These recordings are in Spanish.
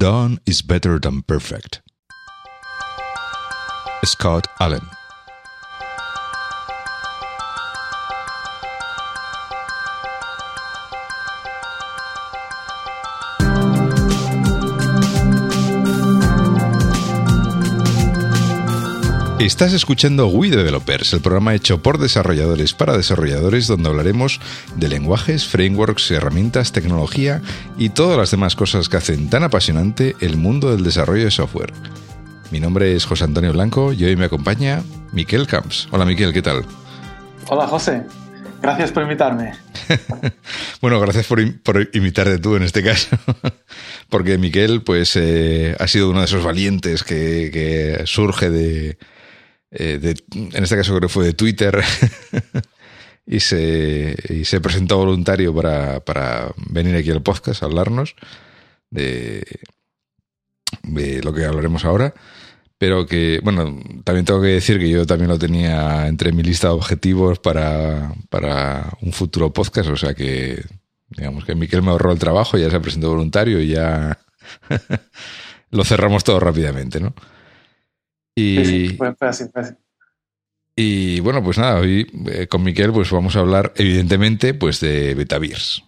Done is better than perfect. Scott Allen. Estás escuchando We Developers, el programa hecho por desarrolladores para desarrolladores donde hablaremos de lenguajes, frameworks, herramientas, tecnología y todas las demás cosas que hacen tan apasionante el mundo del desarrollo de software. Mi nombre es José Antonio Blanco y hoy me acompaña Miquel Camps. Hola Miquel, ¿qué tal? Hola José, gracias por invitarme. bueno, gracias por, por, invitarte tú en este caso, porque Miquel pues eh, ha sido uno de esos valientes que surge de eh, en este caso creo que fue de Twitter, y, se, y se presentó voluntario para, venir aquí al podcast a hablarnos de, de lo que hablaremos ahora. Pero que, bueno, también tengo que decir que yo también lo tenía entre mi lista de objetivos para, para un futuro podcast, o sea que, digamos que Miquel me ahorró el trabajo, ya se presentó voluntario y ya lo cerramos todo rápidamente, ¿no? Y, Y bueno, pues nada, hoy eh, con Miquel pues vamos a hablar evidentemente pues de Betavirs.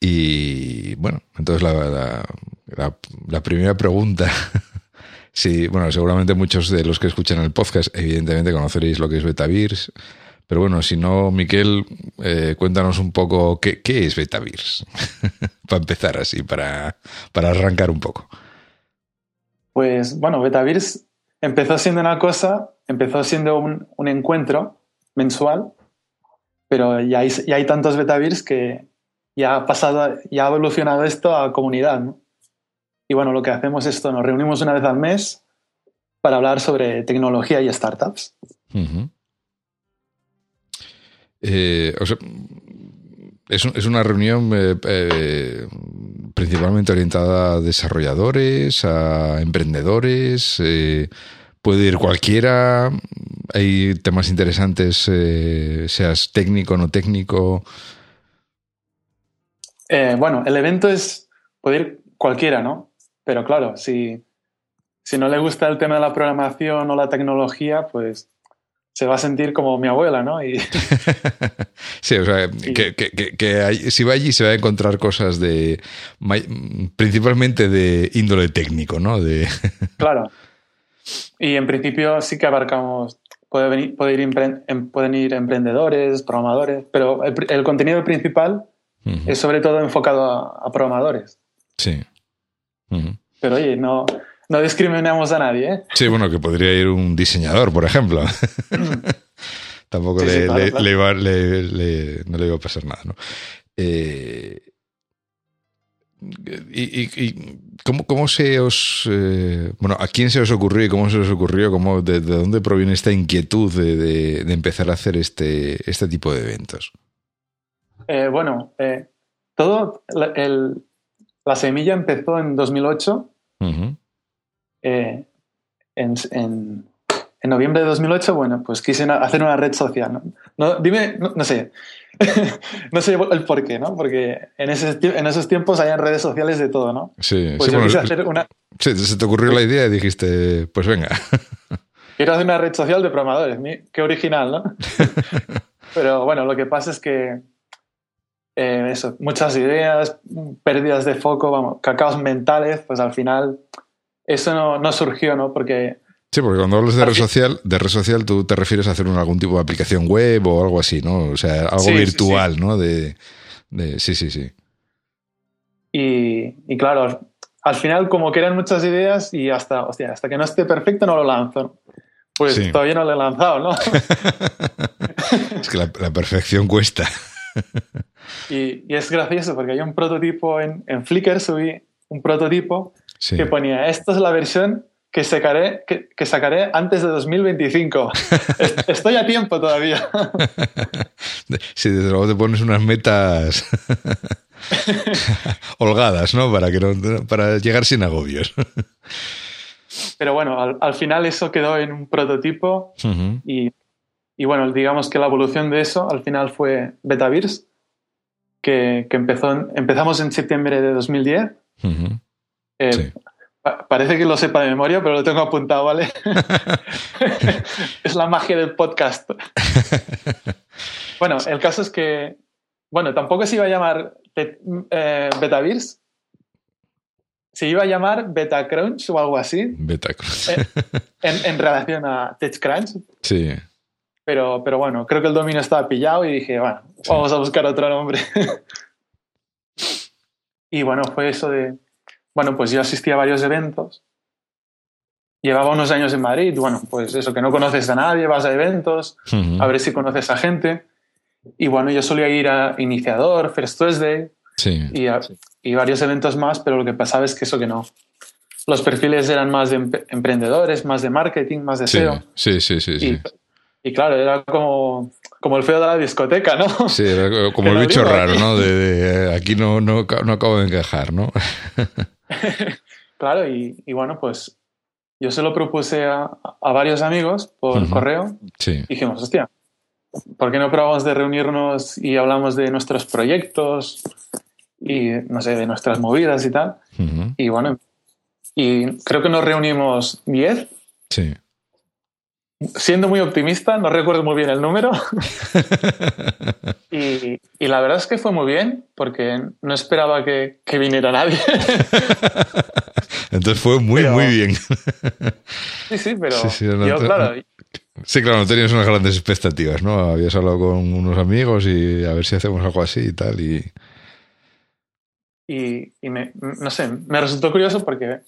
Y bueno, entonces la, la, primera pregunta, sí, bueno, seguramente muchos de los que escuchan el podcast evidentemente conoceréis lo que es Betavirs, pero bueno, si no, Miquel, eh, cuéntanos un poco qué, qué es Betavirs, para empezar así, para, para arrancar un poco. Pues bueno, Betavirs empezó siendo una cosa, empezó siendo un, encuentro mensual, pero ya hay, ya hay tantos Betavirs que ya ha pasado, ya ha evolucionado esto a comunidad. ¿no? Y bueno, lo que hacemos es esto, nos reunimos una vez al mes para hablar sobre tecnología y startups. Eh, es, una reunión eh, eh, principalmente orientada a desarrolladores, a emprendedores. Eh, puede ir cualquiera. Hay temas interesantes, seas técnico o no técnico. bueno, el evento es. puede ir cualquiera, ¿no? Pero claro, si, si no le gusta el tema de la programación o la tecnología, pues se va a sentir como mi abuela, ¿no? Y... sí, o sea, que, si va allí se va a encontrar cosas de, principalmente de índole técnico, ¿no? De... claro. Y en principio sí que abarcamos, puede venir, puede ir em, pueden ir emprendedores, programadores, pero el, contenido principal es sobre todo enfocado a, programadores. Sí. Pero oye, no, no discriminamos a nadie. ¿eh? Sí, bueno, que podría ir un diseñador, por ejemplo. Tampoco le, iba, no le iba a pasar nada, ¿no? Eh, y, cómo, se os... Eh, bueno, ¿a quién se os ocurrió y cómo se os ocurrió? Cómo, de, dónde proviene esta inquietud de, empezar a hacer este, este tipo de eventos? Eh, bueno, todo... la semilla empezó en 2008 eh, en, en, noviembre de 2008, bueno, pues quise hacer una red social. ¿no? dime, no, sé, no sé el por qué, ¿no? Porque en, en esos tiempos hay redes sociales de todo, ¿no? Sí, pues yo quise hacer una... Sí, se te ocurrió la idea y dijiste, pues venga. Quiero hacer una red social de programadores. Qué original, ¿no? Pero bueno, lo que pasa es que eh, eso, muchas ideas, pérdidas de foco, vamos, cacaos mentales, pues al final eso no, no, surgió, ¿no? Porque... Sí, porque cuando hablas de red social, de red social tú te refieres a hacer algún tipo de aplicación web o algo así, ¿no? O sea, algo virtual, ¿no? De, sí, sí, sí. Y, y, claro, al final como que eran muchas ideas y hasta, hostia, hasta que no esté perfecto no lo lanzo. Pues todavía no lo he lanzado, ¿no? es que la, perfección cuesta. y, y, es gracioso porque hay un prototipo en, en Flickr, subí un prototipo que ponía, esta es la versión que sacaré, que, sacaré antes de 2025. Estoy a tiempo todavía. Sí, desde luego te pones unas metas holgadas, ¿no? Para, que para llegar sin agobios. Pero bueno, al, final eso quedó en un prototipo y, y, bueno, digamos que la evolución de eso al final fue Betavirs, que, que empezó, empezamos en septiembre de 2010 Eh, parece que lo sepa de memoria, pero lo tengo apuntado, ¿vale? es la magia del podcast. bueno, el caso es que, bueno, tampoco se iba a llamar eh, Betavirs, se iba a llamar Betacrunch o algo así. Betacrunch. Eh, en, en, relación a TechCrunch. Sí. Pero, pero bueno, creo que el dominio estaba pillado y dije, bueno, vamos a buscar otro nombre. y bueno, fue eso de, bueno, pues yo asistí a varios eventos. Llevaba unos años en Madrid, bueno, pues eso, que no conoces a nadie, vas a eventos, a ver si conoces a gente. Y bueno, yo solía ir a Iniciador, First Tuesday y, y, varios eventos más, pero lo que pasaba es que eso que no. Los perfiles eran más de emprendedores, más de marketing, más de SEO. Sí, sí, sí. sí, y, claro, era como, como el feo de la discoteca, ¿no? Sí, como el bicho raro, ¿no? De, eh, aquí no, no, no acabo de encajar, ¿no? claro, y, bueno, pues yo se lo propuse a, varios amigos por correo. Sí. Dijimos, hostia, ¿por qué no probamos de reunirnos y hablamos de nuestros proyectos y, no sé, de nuestras movidas y tal? Y bueno, y creo que nos reunimos 10. Sí. Siendo muy optimista, no recuerdo muy bien el número. y, la verdad es que fue muy bien, porque no esperaba que, viniera nadie. Entonces fue muy, muy bien. sí, sí, pero yo, claro. Sí, claro, no tenías unas grandes expectativas, ¿no? Habías hablado con unos amigos y a ver si hacemos algo así y tal. Y, y, me, no sé, me resultó curioso porque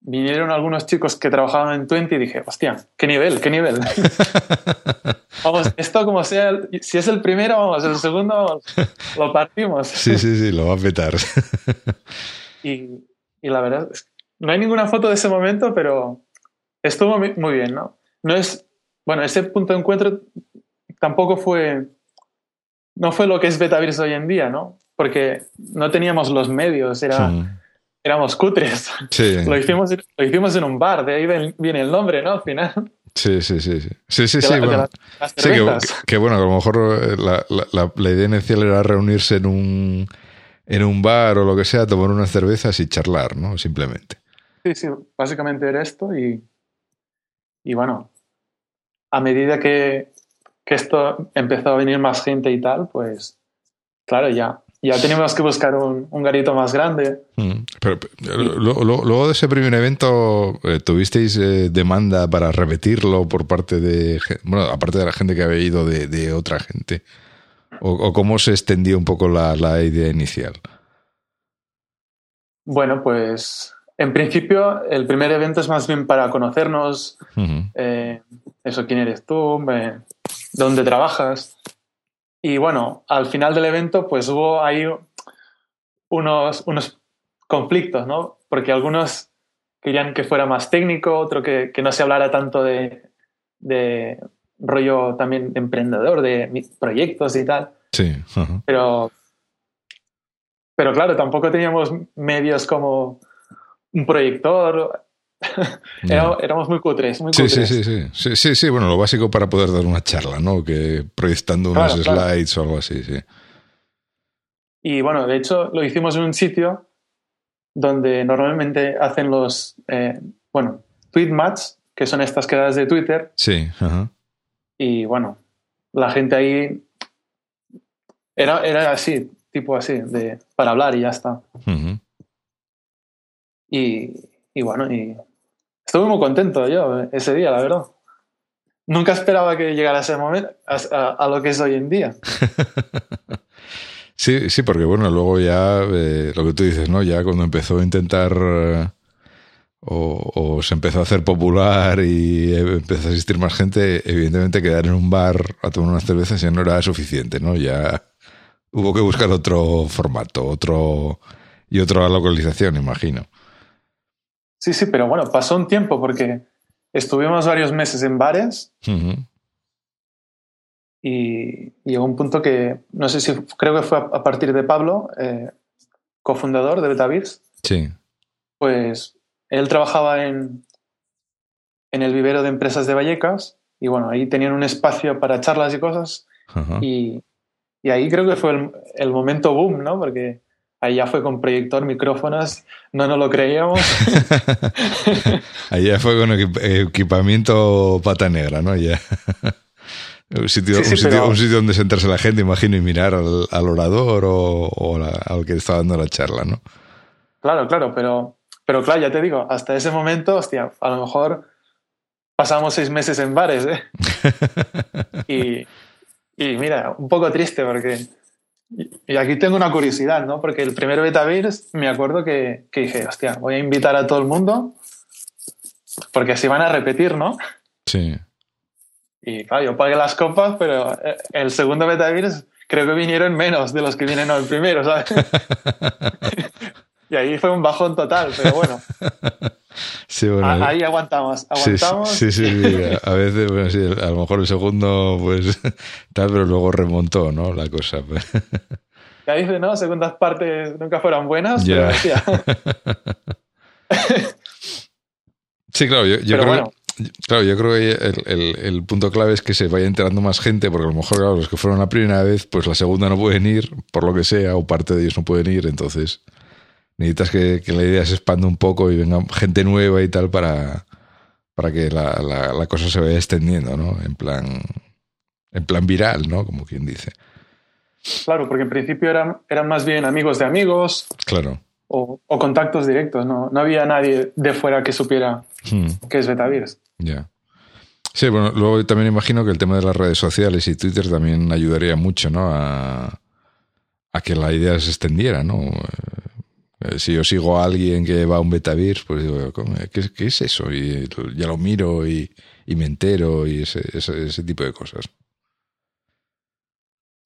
vinieron algunos chicos que trabajaban en Twenty y dije, hostia, qué nivel, qué nivel. vamos, esto como sea, si es el primero, vamos, el segundo, lo partimos. sí, sí, sí, lo va a petar. y, y, la verdad, no hay ninguna foto de ese momento, pero estuvo muy bien, ¿no? No es, bueno, ese punto de encuentro tampoco fue, no fue lo que es Betavirs hoy en día, ¿no? Porque no teníamos los medios, era éramos cutres. Lo, hicimos, lo hicimos en un bar, de ahí viene el nombre, ¿no? Al final. Sí, sí, sí. Sí, sí, sí. bueno. sí que, bueno, a lo mejor eh, la, la, la, idea inicial era reunirse en un, en un bar o lo que sea, tomar unas cervezas y charlar, ¿no? Simplemente. Sí, sí, básicamente era esto y, y bueno, a medida que, que esto empezó a venir más gente y tal, pues claro, ya ya teníamos que buscar un, garito más grande. Mm, pero, luego de ese primer evento, eh, ¿tuvisteis eh, demanda para repetirlo por parte de, bueno, aparte de la gente que había ido de, otra gente? ¿O, cómo se extendió un poco la, idea inicial? Bueno, pues en principio el primer evento es más bien para conocernos, eh, eso, quién eres tú, dónde trabajas. Y bueno, al final del evento, pues hubo ahí unos, unos conflictos, ¿no? Porque algunos querían que fuera más técnico, otro que, que no se hablara tanto de, de, rollo también de emprendedor, de proyectos y tal. Sí. Pero, pero claro, tampoco teníamos medios como un proyector éramos muy cutres, muy sí, Sí, sí, sí, sí, sí, bueno, lo básico para poder dar una charla, ¿no? Que proyectando unos slides o algo así, sí. Y bueno, de hecho lo hicimos en un sitio donde normalmente hacen los, eh, bueno, tweet match, que son estas quedadas de Twitter. Sí, ajá. Y bueno, la gente ahí era, era así, tipo así, de, para hablar y ya está. y, y bueno, y Estuve muy contento yo ese día, la verdad. Nunca esperaba que llegara ese momento a, lo que es hoy en día. sí, sí, porque bueno, luego ya eh, lo que tú dices, ¿no? Ya cuando empezó a intentar eh, o, se empezó a hacer popular y empezó a asistir más gente, evidentemente quedar en un bar a tomar unas cervezas ya no era suficiente, ¿no? Ya hubo que buscar otro formato, otro y otra localización, imagino. Sí, sí, pero bueno, pasó un tiempo porque estuvimos varios meses en bares y llegó un punto que, no sé si, creo que fue a partir de Pablo, eh, cofundador de Betavirs. Sí. Pues él trabajaba en, en el vivero de empresas de Vallecas y bueno, ahí tenían un espacio para charlas y cosas y, y, ahí creo que fue el, el momento boom, ¿no? Porque ahí ya fue con proyector, micrófonos, no nos lo creíamos. ahí ya fue con equipamiento pata negra, ¿no? Ya. Un sitio, un, sitio, donde sentarse la gente, imagino, y mirar al, orador o, al que está dando la charla, ¿no? Claro, claro, pero, pero claro, ya te digo, hasta ese momento, hostia, a lo mejor pasamos seis meses en bares, ¿eh? y, y mira, un poco triste porque... Y aquí tengo una curiosidad, ¿no? Porque el primer Betavirs me acuerdo que, que dije, hostia, voy a invitar a todo el mundo porque así van a repetir, ¿no? Sí. Y claro, yo pagué las copas, pero eh, el segundo Betavirs creo que vinieron menos de los que vienen al primero, ¿sabes? y ahí fue un bajón total, pero bueno. Sí, bueno ahí aguantamos, aguantamos. Sí, sí, sí, a veces, bueno, sí, a lo mejor el segundo, pues, tal, pero luego remontó, ¿no? La cosa. Ya dice, ¿no? Segundas partes nunca fueron buenas, pero sí, claro, yo, yo creo Claro, yo creo que el, el, punto clave es que se vaya enterando más gente, porque a lo mejor los que fueron la primera vez, pues la segunda no pueden ir, por lo que sea, o parte de ellos no pueden ir, entonces necesitas que, la idea se expanda un poco y venga gente nueva y tal para, para que la, la, cosa se vaya extendiendo, ¿no? En plan, en plan viral, ¿no? Como quien dice. Claro, porque en principio eran, eran más bien amigos de amigos. Claro o, contactos directos, no, no había nadie de fuera que supiera hmm. qué es Betavirs. Ya. Sí, bueno, luego también imagino que el tema de las redes sociales y Twitter también ayudaría mucho, ¿no? A, que la idea se extendiera, ¿no? Eh, si yo sigo a alguien que va a un Betavirs, pues digo, ¿qué, ¿qué, es eso? Y ya lo miro y, me entero y ese, ese tipo de cosas.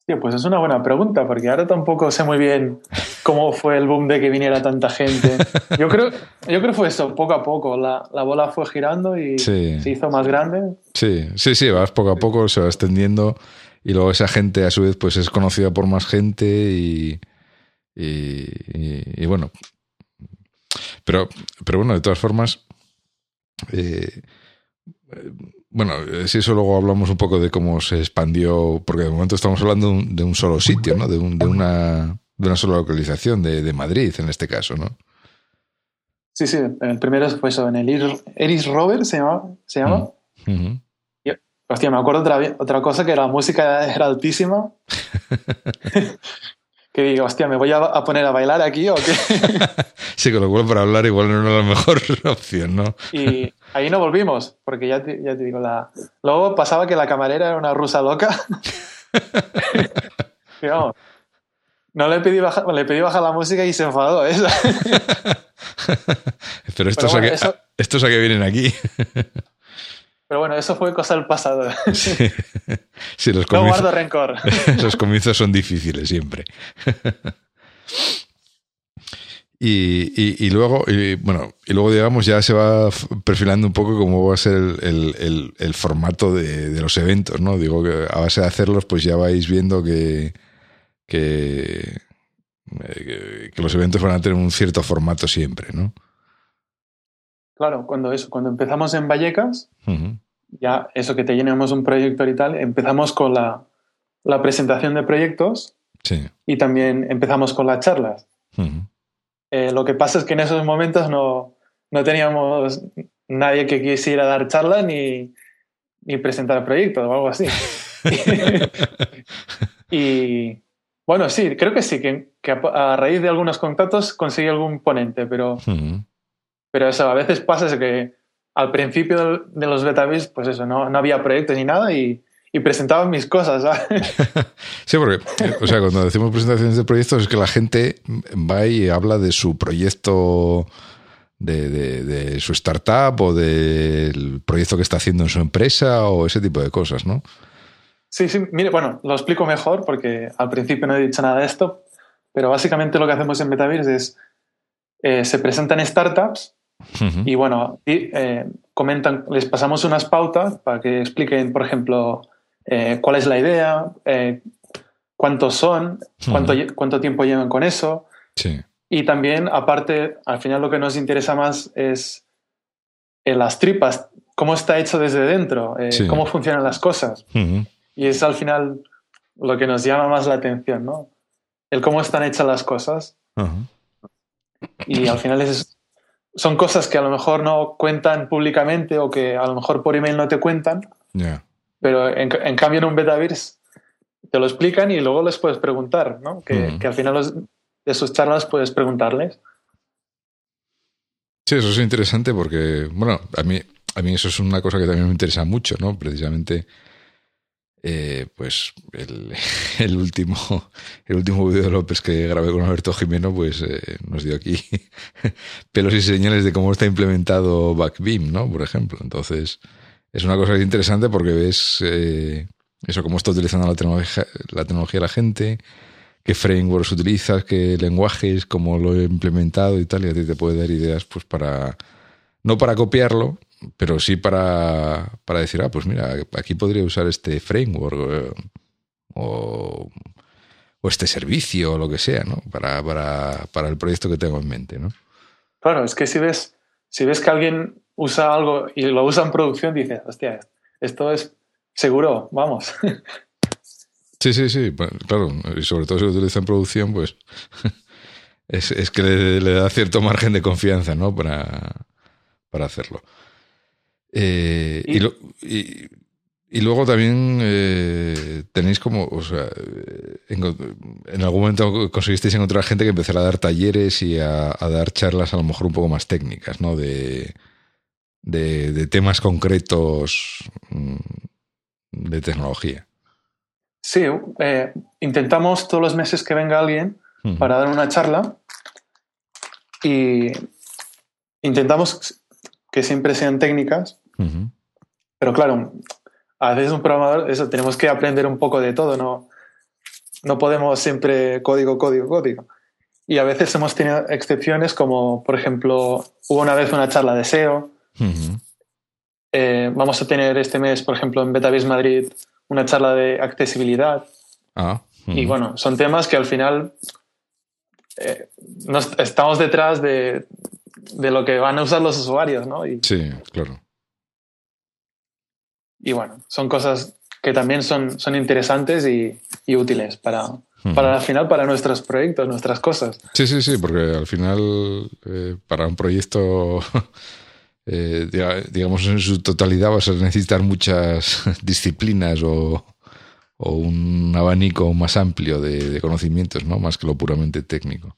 Sí, pues es una buena pregunta, porque ahora tampoco sé muy bien cómo fue el boom de que viniera tanta gente. Yo creo, yo creo que fue eso, poco a poco. La, bola fue girando y se hizo más grande. Sí, sí, sí, vas poco a poco, se va extendiendo y luego esa gente a su vez pues es conocida por más gente y, y, bueno. Pero, pero bueno, de todas formas, eh, bueno, si eso luego hablamos un poco de cómo se expandió, porque de momento estamos hablando de un solo sitio, ¿no? De, de, una, de una sola localización, de, Madrid en este caso, ¿no? Sí, sí, el primero fue eso, en el Iris Robert se llama. ¿se llama? Mm, hostia, me acuerdo otra, otra cosa que la música era altísima. que digo, hostia, ¿me voy a, poner a bailar aquí o qué? sí, con lo cual para hablar igual no era la mejor opción, ¿no? y ahí no volvimos, porque ya te, ya te digo, la... luego pasaba que la camarera era una rusa loca. no le pedí, bajar, le pedí bajar la música y se enfadó. ¿eh? Pero estos, a que, estos a que vienen aquí. Pero bueno, eso fue cosa del pasado. Sí, los no guardo rencor. Los comienzos son difíciles siempre. Y, luego, bueno, y luego digamos ya se va perfilando un poco cómo va a ser el, formato de, los eventos, ¿no? Digo que a base de hacerlos, pues ya vais viendo que, que, los eventos van a tener un cierto formato siempre, ¿no? Claro, cuando eso, cuando empezamos en Vallecas, ya eso que te llenamos un proyector y tal, empezamos con la, presentación de proyectos y también empezamos con las charlas. Eh, lo que pasa es que en esos momentos no, teníamos nadie que quisiera dar charlas ni, ni presentar proyectos o algo así. y bueno, sí, creo que sí, que, a, raíz de algunos contactos conseguí algún ponente, pero, pero eso a veces pasa que al principio de los betavis, pues eso, no, no había proyectos ni nada y, y presentaba mis cosas. sí, porque, o sea, cuando decimos presentaciones de proyectos es que la gente va y habla de su proyecto, de, de, su startup o del proyecto que está haciendo en su empresa o ese tipo de cosas, ¿no? Sí, sí, mire, bueno, lo explico mejor porque al principio no he dicho nada de esto, pero básicamente lo que hacemos en Metaverse es, eh, se presentan startups y bueno, eh, comentan, les pasamos unas pautas para que expliquen, por ejemplo, eh, cuál es la idea, eh, cuántos son, cuánto, cuánto tiempo llevan con eso. Y también, aparte, al final lo que nos interesa más es las tripas, cómo está hecho desde dentro, cómo funcionan las cosas. Y es al final lo que nos llama más la atención, ¿no? El cómo están hechas las cosas. Y al final es, son cosas que a lo mejor no cuentan públicamente o que a lo mejor por email no te cuentan. Pero en, cambio en un Betaverse te lo explican y luego les puedes preguntar, ¿no? Que, al final de sus charlas puedes preguntarles. Sí, eso es interesante porque, bueno, a mí, a mí eso es una cosa que también me interesa mucho, ¿no? Precisamente eh, pues el, último el último vídeo de López que grabé con Alberto Jimeno pues eh, nos dio aquí pelos y señales de cómo está implementado Backbeam, ¿no? Por ejemplo. Entonces, es una cosa interesante porque ves eh, eso, cómo está utilizando la tecnología, la tecnología la gente, qué frameworks utilizas, qué lenguajes, cómo lo he implementado y tal, y a ti te puede dar ideas pues para, no para copiarlo, pero sí para, para, decir, ah, pues mira, aquí podría usar este framework eh, o, o, este servicio o lo que sea, ¿no? Para, para, para, el proyecto que tengo en mente, ¿no? Claro, es que si ves, si ves que alguien usa algo y lo usa en producción, dices, hostia, esto es seguro, vamos. Sí, sí, sí, claro, y sobre todo si lo utiliza en producción, pues es, es que le, le, da cierto margen de confianza, ¿no? Para, para hacerlo. Eh, ¿Y? Y, luego también eh, tenéis como, o sea, en, algún momento conseguisteis encontrar gente que empezara a dar talleres y a, dar charlas a lo mejor un poco más técnicas, ¿no? De, de, temas concretos mm, de tecnología. Sí, eh, intentamos todos los meses que venga alguien para dar una charla y intentamos que siempre sean técnicas pero claro, a veces un programador, eso, tenemos que aprender un poco de todo, no, no podemos siempre código, código, código. Y a veces hemos tenido excepciones como, por ejemplo, hubo una vez una charla de SEO. Eh, vamos a tener este mes, por ejemplo, en Betavis Madrid, una charla de accesibilidad. Ah, y bueno, son temas que al final eh, estamos detrás de, de, lo que van a usar los usuarios, ¿no? Y, sí, claro. Y bueno, son cosas que también son, son interesantes y, útiles para, para al final para nuestros proyectos, nuestras cosas. Sí, sí, sí, porque al final eh, para un proyecto, eh, digamos en su totalidad, vas a necesitar muchas disciplinas o, o un abanico más amplio de, de, conocimientos, ¿no? Más que lo puramente técnico.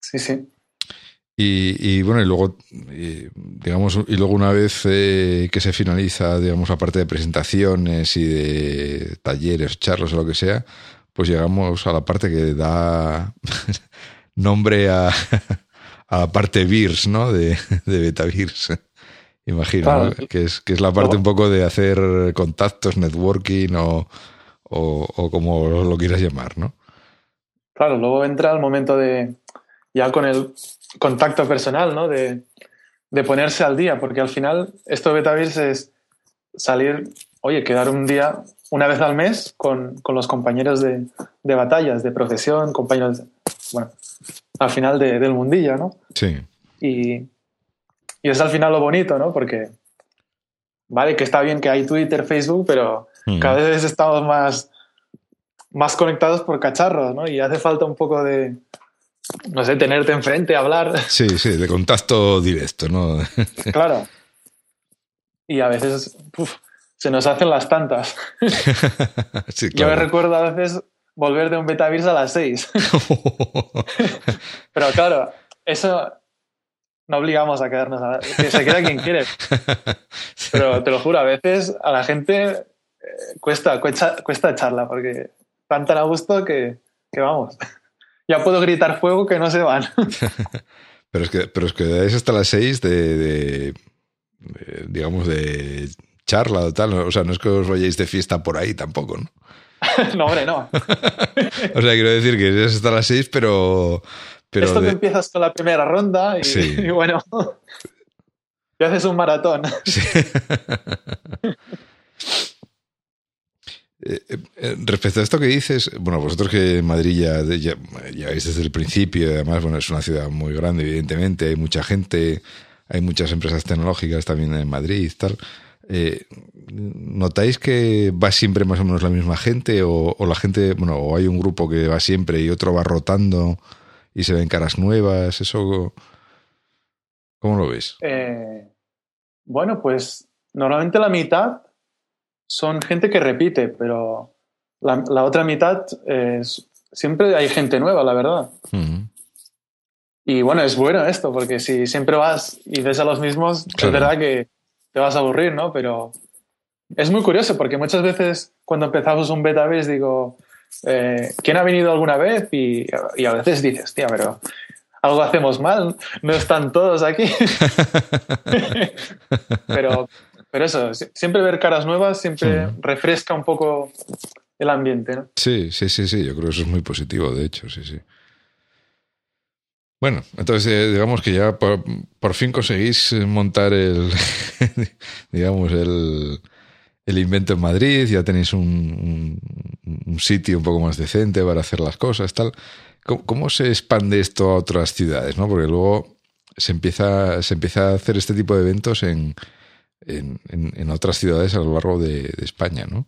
Sí, sí. Y, bueno, y luego, digamos, y luego una vez eh, que se finaliza, digamos, la parte de presentaciones y de talleres, charlos o lo que sea, pues llegamos a la parte que da nombre a, a la parte VIRS, ¿no? De, de BetaVirs. Imagino, que, es, que es la parte un poco de hacer contactos, networking o, o, o como lo quieras llamar, ¿no? Claro, luego entra el momento de, ya con el contacto personal, ¿no? De, ponerse al día, porque al final esto de es salir, oye, quedar un día, una vez al mes, con, los compañeros de, batallas, de profesión, compañeros, bueno, al final del mundillo, ¿no? Sí. Y, y, es al final lo bonito, ¿no? Porque, vale, que está bien que hay Twitter, Facebook, pero mm. cada vez estamos más, más conectados por cacharros, ¿no? Y hace falta un poco de, no sé, tenerte enfrente, hablar. Sí, sí, de contacto directo, ¿no? claro. Y a veces se nos hacen las tantas. Yo me recuerdo a veces volver de un Betavirs a las 6. Pero claro, eso no obligamos a quedarnos a que se queda quien quiere. Pero te lo juro, a veces a la gente eh, cuesta, cuesta, cuesta echarla porque están tan a gusto que, que vamos ya puedo gritar fuego que no se van. pero es que, pero es que hasta las seis de, digamos, de charla o tal. O sea, no es que os vayáis de fiesta por ahí tampoco, ¿no? no, hombre, no. o sea, quiero decir que es hasta las seis, pero... pero Esto que empiezas con la primera ronda y, y bueno, y haces un maratón. Sí. Eh, eh, respecto a esto que dices, bueno, vosotros que en Madrid ya, ya, veis desde el principio, además, bueno, es una ciudad muy grande, evidentemente, hay mucha gente, hay muchas empresas tecnológicas también en Madrid tal. Eh, ¿notáis que va siempre más o menos la misma gente o, la gente, bueno, o hay un grupo que va siempre y otro va rotando y se ven caras nuevas? ¿Eso cómo lo ves? Eh, bueno, pues normalmente la mitad son gente que repite, pero la, otra mitad es, siempre hay gente nueva, la verdad. Y bueno, es bueno esto, porque si siempre vas y ves a los mismos, es verdad que te vas a aburrir, ¿no? Pero es muy curioso, porque muchas veces cuando empezamos un beta base digo, eh, ¿quién ha venido alguna vez? Y, y a veces dices, tía, pero algo hacemos mal, no están todos aquí. pero, pero eso, siempre ver caras nuevas siempre refresca un poco el ambiente, ¿no? Sí, sí, sí, sí, yo creo que eso es muy positivo, de hecho, sí, sí. Bueno, entonces eh, digamos que ya por, fin conseguís montar el, digamos, el, el, invento en Madrid, ya tenéis un, sitio un poco más decente para hacer las cosas, tal. ¿Cómo, se expande esto a otras ciudades? ¿no? Porque luego se empieza, se empieza a hacer este tipo de eventos en, en, otras ciudades a lo largo de, España, ¿no?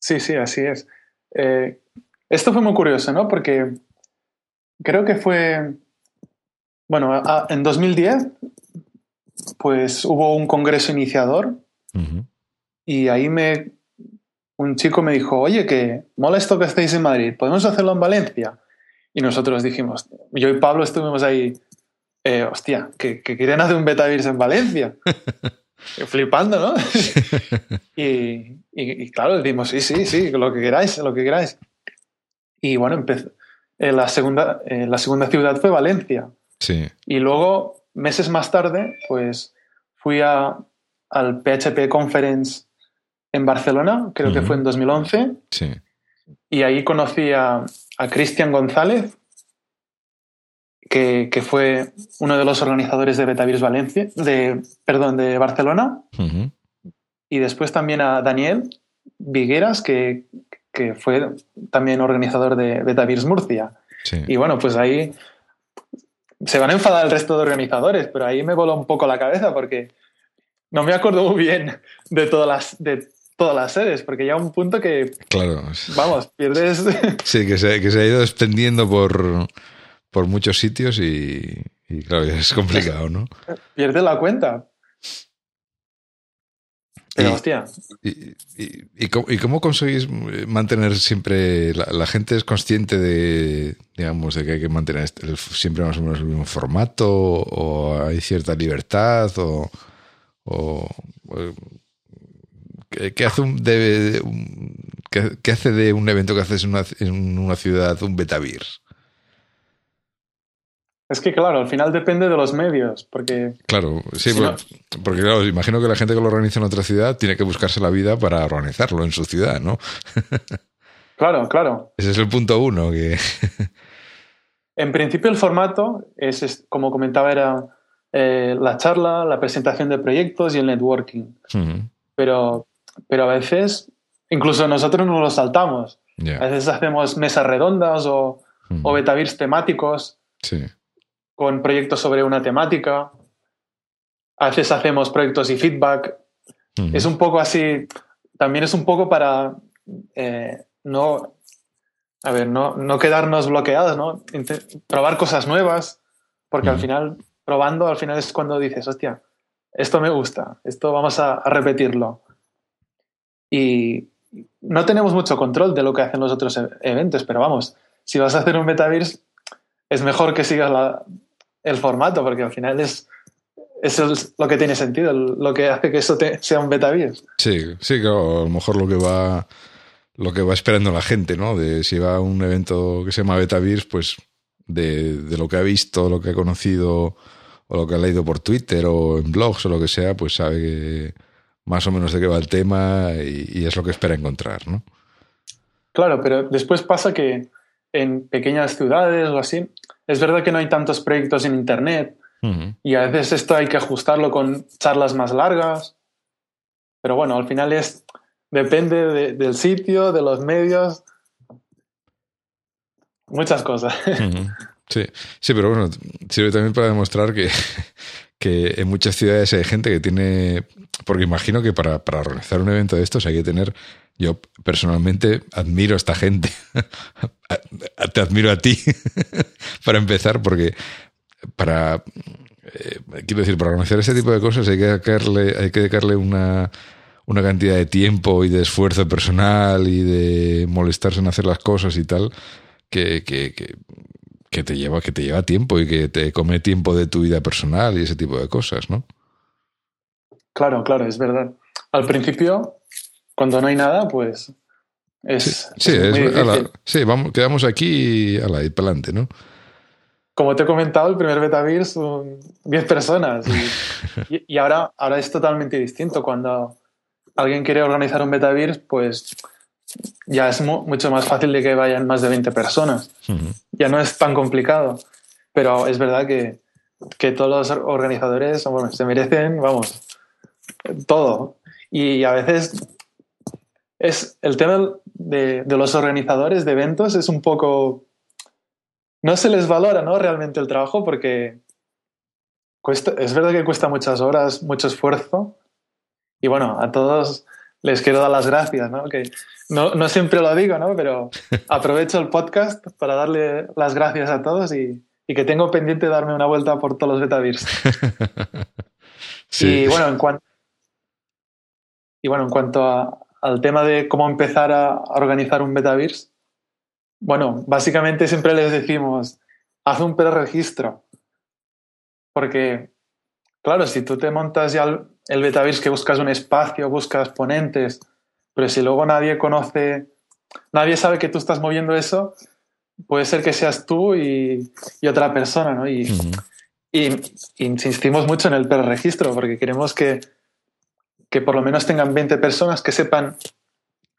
Sí, sí, así es. Eh, esto fue muy curioso, ¿no? Porque creo que fue bueno, en 2010, pues hubo un congreso iniciador y ahí me, un chico me dijo, oye, que mola esto que estáis en Madrid, ¿podemos hacerlo en Valencia? Y nosotros dijimos, yo y Pablo estuvimos ahí, eh, hostia, que, que, quieren hacer un Betavirs en Valencia. Flipando, ¿no? y, y, claro, decimos, sí, sí, sí, lo que queráis, lo que queráis. Y bueno, empezó. Eh, la, segunda, eh, la segunda ciudad fue Valencia. Y luego, meses más tarde, pues fui a, al PHP Conference en Barcelona, creo que fue en 2011. Sí. Y ahí conocí a, Cristian González, que, fue uno de los organizadores de Betavirs Valencia, de, perdón, de Barcelona. Y después también a Daniel Vigueras, que, que fue también organizador de Betavirs Murcia. Y bueno, pues ahí se van a enfadar el resto de organizadores, pero ahí me voló un poco la cabeza porque no me acuerdo muy bien de todas las, de todas las sedes, porque ya un punto que. Claro. Vamos, pierdes. Sí, que se, que se ha ido extendiendo por, por muchos sitios y, y, claro, es complicado, ¿no? Pierdes la cuenta. Pero, hostia. Y, y, cómo, conseguís mantener siempre. La, gente es consciente de, digamos, de que hay que mantener este, siempre más o menos el mismo formato? ¿O hay cierta libertad? ¿O. ¿qué, hace un, de, ¿qué, hace de un evento que haces en una, en una ciudad un Betavir? Es que claro, al final depende de los medios, porque... Claro, sí, porque, claro, imagino que la gente que lo organiza en otra ciudad tiene que buscarse la vida para organizarlo en su ciudad, ¿no? claro, claro. Ese es el punto uno que... en principio el formato es, como comentaba, era eh, la charla, la presentación de proyectos y el networking. pero, pero a veces, incluso nosotros nos lo saltamos. A veces hacemos mesas redondas o, o betavirs temáticos. Sí con proyectos sobre una temática. A veces hacemos proyectos y feedback. Es un poco así, también es un poco para eh, no, a ver, no, no, quedarnos bloqueados, ¿no? probar cosas nuevas, porque al final, probando, al final es cuando dices, hostia, esto me gusta, esto vamos a, repetirlo. Y no tenemos mucho control de lo que hacen los otros e-, eventos, pero vamos, si vas a hacer un Metaverse, es mejor que sigas la, el formato, porque al final es, es lo que tiene sentido, lo que hace que eso sea un beta Sí, sí, claro, a lo mejor lo que va lo que va esperando la gente, ¿no? De si va a un evento que se llama Betavirs, pues de, lo que ha visto, lo que ha conocido o lo que ha leído por Twitter o en blogs o lo que sea, pues sabe que más o menos de qué va el tema y, y es lo que espera encontrar, ¿no? Claro, pero después pasa que en pequeñas ciudades o así, es verdad que no hay tantos proyectos en Internet y a veces esto hay que ajustarlo con charlas más largas, pero bueno, al final es depende del sitio, de los medios, muchas cosas. Sí, sí, pero bueno, sirve también para demostrar que, que en muchas ciudades hay gente que tiene porque imagino que para, para organizar un evento de estos hay que tener yo personalmente admiro a esta gente. Te admiro a ti, para empezar, porque para, eh, quiero decir, para organizar ese tipo de cosas hay que dedicarle, hay que dedicarle una, una cantidad de tiempo y de esfuerzo personal y de molestarse en hacer las cosas y tal, que, que, que, que, te lleva, que te lleva tiempo y que te come tiempo de tu vida personal y ese tipo de cosas, ¿no? Claro, claro, es verdad. Al principio cuando no hay nada, pues es. Sí, sí, vamos, quedamos aquí a la, y para adelante, ¿no? Como te he comentado, el primer Betavirs son 10 personas y, y, ahora, ahora es totalmente distinto. Cuando alguien quiere organizar un Betavirs, pues ya es mucho más fácil de que vayan más de 20 personas. Ya no es tan complicado. Pero es verdad que, que todos los organizadores bueno, se merecen, vamos, todo. Y a veces es el tema de, los organizadores de eventos es un poco... No se les valora ¿no? realmente el trabajo porque cuesta, es verdad que cuesta muchas horas, mucho esfuerzo. Y bueno, a todos les quiero dar las gracias, ¿no? Que no, no siempre lo digo, ¿no? Pero aprovecho el podcast para darle las gracias a todos y, y que tengo pendiente de darme una vuelta por todos los betavirs. sí. Y bueno, en cuanto y bueno, en cuanto a, al tema de cómo empezar a, organizar un Betavirs, bueno, básicamente siempre les decimos, haz un preregistro. Porque, claro, si tú te montas ya el, el Betavirs que buscas un espacio, buscas ponentes, pero si luego nadie conoce, nadie sabe que tú estás moviendo eso, puede ser que seas tú y, otra persona, ¿no? Y, y, insistimos mucho en el preregistro porque queremos que que por lo menos tengan 20 personas que sepan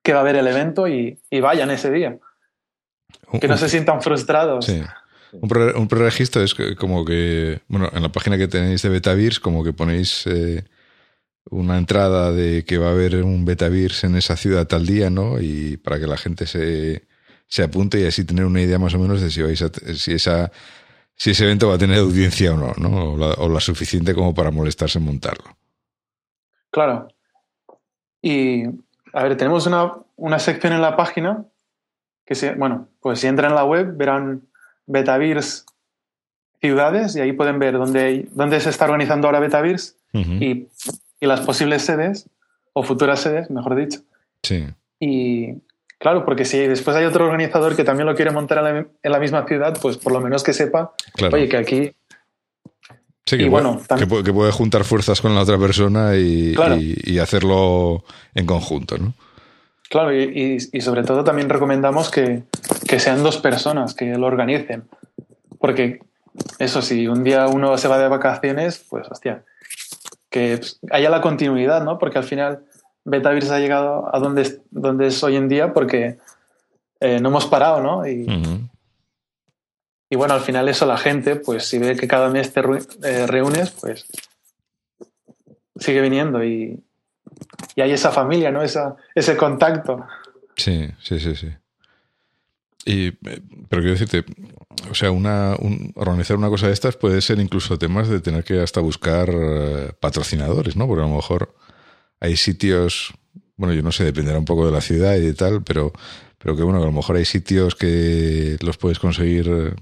que va a haber el evento y, vayan ese día. Que no se sientan frustrados. Sí. Un, preregistro es como que, bueno, en la página que tenéis de Betavirs, como que ponéis eh, una entrada de que va a haber un Betavirs en esa ciudad tal día, ¿no? Y para que la gente se, se apunte y así tener una idea más o menos de si, vais si, esa, si ese evento va a tener audiencia o no, ¿no? O la, o la suficiente como para molestarse en montarlo. Claro. Y, a ver, tenemos una, una sección en la página que, se, bueno, pues si entran en la web verán Betavirs ciudades y ahí pueden ver dónde, dónde se está organizando ahora Betavirs y, y, las posibles sedes, o futuras sedes, mejor dicho. Sí. Y claro, porque si después hay otro organizador que también lo quiere montar en la, misma ciudad, pues por lo menos que sepa, oye, que aquí Sí, que, bueno, puede, que, puede, juntar fuerzas con la otra persona y, y, hacerlo en conjunto, ¿no? Claro, y, y sobre todo también recomendamos que, que, sean dos personas que lo organicen. Porque eso, si un día uno se va de vacaciones, pues hostia, que haya la continuidad, ¿no? Porque al final Betavirs ha llegado a donde es, donde es hoy en día porque eh, no hemos parado, ¿no? Y, y bueno, al final eso la gente, pues si ve que cada mes te eh, reúnes, pues sigue viniendo y, hay esa familia, ¿no? Esa, ese contacto. Sí, sí, sí, sí. Y, eh, pero quiero decirte, o sea, una, organizar una cosa de estas puede ser incluso temas de tener que hasta buscar eh, patrocinadores, ¿no? Porque a lo mejor hay sitios, bueno, yo no sé, dependerá un poco de la ciudad y de tal, pero, pero que bueno, a lo mejor hay sitios que los puedes conseguir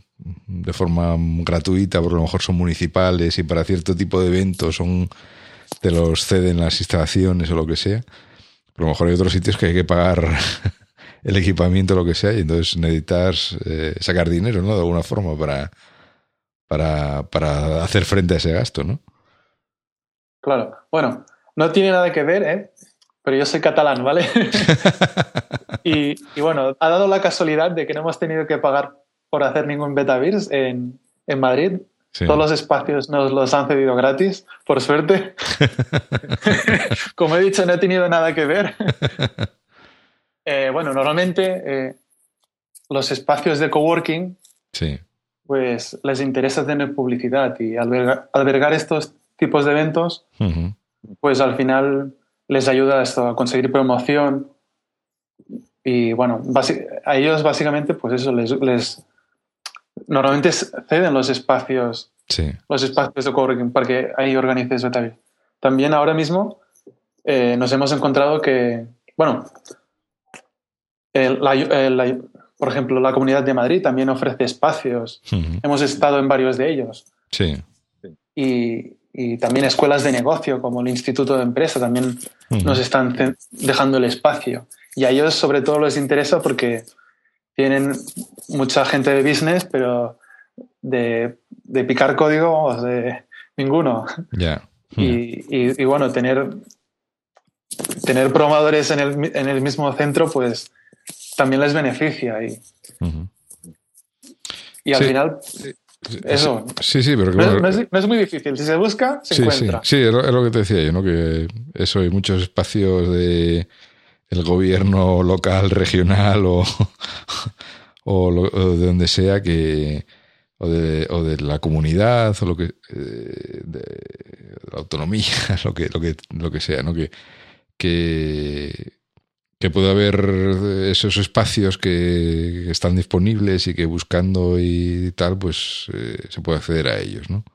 de forma gratuita, por lo mejor son municipales y para cierto tipo de eventos son te los ceden las instalaciones o lo que sea. Pero a lo mejor hay otros sitios que hay que pagar el equipamiento o lo que sea y entonces necesitas eh, sacar dinero, ¿no? De alguna forma para, para, para hacer frente a ese gasto, ¿no? Claro. Bueno, no tiene nada que ver, ¿eh? Pero yo soy catalán, ¿vale? y, y bueno, ha dado la casualidad de que no hemos tenido que pagar por hacer ningún betavirs en, en Madrid. Todos los espacios nos los han cedido gratis, por suerte. Como he dicho, no he tenido nada que ver. Eh, bueno, normalmente eh, los espacios de coworking, sí. pues les interesa tener publicidad y albergar, estos tipos de eventos, pues al final les ayuda esto a conseguir promoción. Y bueno, a ellos básicamente, pues eso les, les normalmente ceden los espacios, los espacios de coworking para que ahí organices También ahora mismo eh, nos hemos encontrado que, bueno, por ejemplo, la Comunidad de Madrid también ofrece espacios. Hemos estado en varios de ellos. Sí. Y, también escuelas de negocio como el Instituto de Empresa también nos están dejando el espacio. Y a ellos sobre todo les interesa porque tienen mucha gente de business, pero de, picar código, de ninguno. Ya. Y, bueno, tener, tener programadores en el, en el, mismo centro, pues también les beneficia. Y, y al final, eso. Sí, sí, pero no, es, muy difícil. Si se busca, se encuentra. Sí, es, lo, que te decía yo, ¿no? Que eso, hay muchos espacios de el gobierno local, regional o, o, de donde sea que o de, o de, la comunidad o lo que eh, de, la autonomía lo que lo que lo que sea no que que, que puede haber esos espacios que están disponibles y que buscando y tal pues eh, se puede acceder a ellos no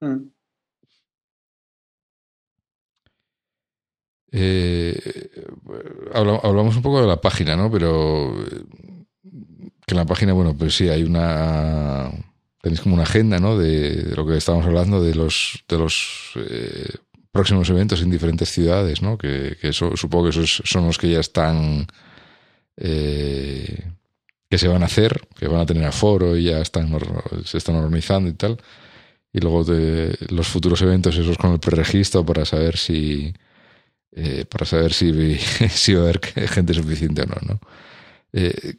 mm. Eh, hablamos un poco de la página, ¿no? Pero eh, que en la página, bueno, pues sí, hay una... Tenéis como una agenda, ¿no? De, lo que estábamos hablando, de los, de los eh, próximos eventos en diferentes ciudades, ¿no? Que, eso, supongo que esos son los que ya están... que se van a hacer, que van a tener aforo y ya están, se están organizando y tal. Y luego de los futuros eventos, esos con el preregistro para saber si eh, para saber si, si va a haber gente suficiente o no. ¿no? Eh,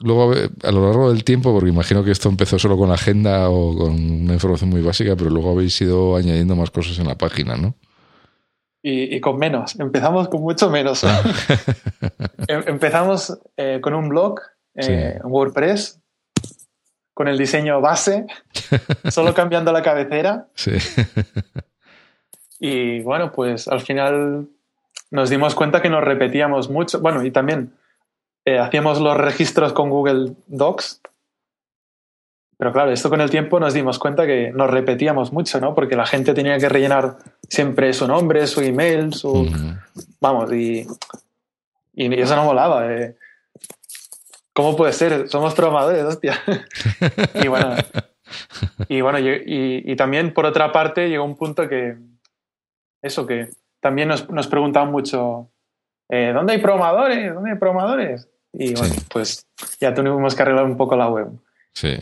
luego, a lo largo del tiempo, porque imagino que esto empezó solo con la agenda o con una información muy básica, pero luego habéis ido añadiendo más cosas en la página, ¿no? Y, con menos. Empezamos con mucho menos. Ah. Em, empezamos eh, con un blog, en WordPress, con el diseño base, solo cambiando la cabecera. Sí. Y bueno, pues al final nos dimos cuenta que nos repetíamos mucho. Bueno, y también eh, hacíamos los registros con Google Docs. Pero claro, esto con el tiempo nos dimos cuenta que nos repetíamos mucho, ¿no? Porque la gente tenía que rellenar siempre su nombre, su email, su... Vamos, y, y eso no molaba. Eh. ¿Cómo puede ser? Somos programadores, hostia. y bueno, y, bueno y también por otra parte llegó un punto que, eso que también nos, nos preguntaban mucho, eh, ¿dónde hay programadores? ¿Dónde hay programadores? Y bueno, pues ya tuvimos que arreglar un poco la web.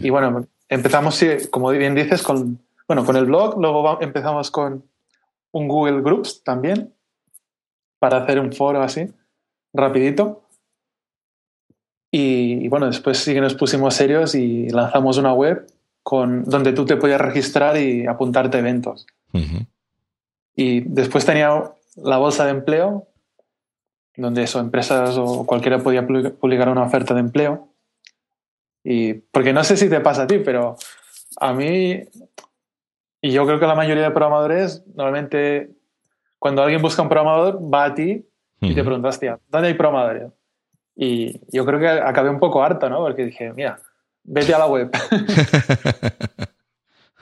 Y bueno, empezamos, como bien dices, con, bueno, con el blog, luego empezamos con un Google Groups también, para hacer un foro así, rapidito. Y, bueno, después sí que nos pusimos serios y lanzamos una web con, donde tú te podías registrar y apuntarte eventos. Y después tenía la bolsa de empleo, donde eso, empresas o cualquiera podía publicar una oferta de empleo. Y porque no sé si te pasa a ti, pero a mí, y yo creo que la mayoría de programadores, normalmente cuando alguien busca un programador, va a ti y te pregunta, hostia, ¿dónde hay programadores? Y yo creo que acabé un poco harto, ¿no? Porque dije, mira, vete a la web.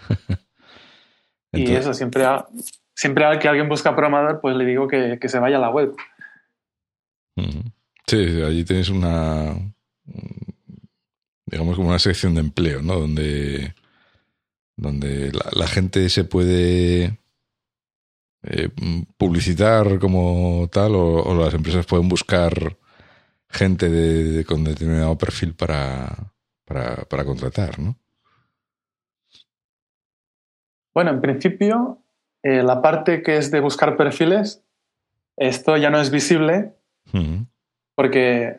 y eso siempre, siempre que alguien busca programador, pues le digo que, se vaya a la web. Sí, allí tienes una, digamos como una sección de empleo, ¿no? Donde, donde la, gente se puede eh, publicitar como tal o, las empresas pueden buscar gente de, con determinado perfil para, para, para contratar, ¿no? Bueno, en principio eh, la parte que es de buscar perfiles, esto ya no es visible porque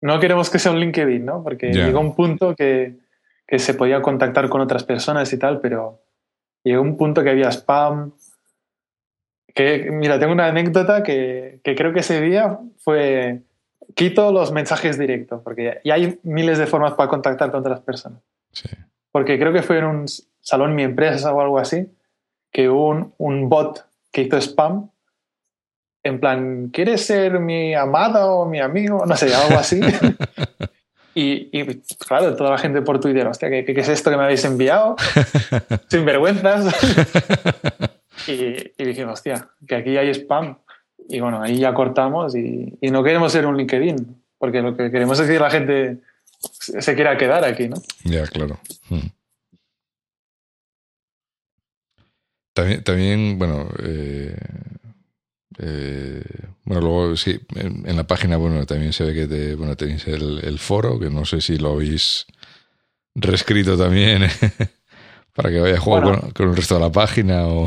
no queremos que sea un LinkedIn, ¿no? Porque llegó un punto que, que, se podía contactar con otras personas y tal, pero llegó un punto que había spam. Que, mira, tengo una anécdota que, que creo que ese día fue quito los mensajes directos, porque ya hay miles de formas para contactar con otras personas. Porque creo que fue en un salón mi empresa o algo así, que hubo un, bot que hizo spam en plan, ¿quieres ser mi amada o mi amigo? No sé, algo así. y, claro, toda la gente por Twitter, hostia, ¿qué, qué es esto que me habéis enviado? Sin vergüenzas. y, dije, dije, hostia, que aquí hay spam. Y bueno, ahí ya cortamos y, no queremos ser un LinkedIn, porque lo que queremos es que la gente se quiera quedar aquí, ¿no? Ya, claro. Hmm. También, también bueno, eh, eh, bueno, luego sí, en, la página, bueno, también se ve que bueno, tenéis el, foro, que no sé si lo habéis reescrito también para que vaya a jugar con, el resto de la página o...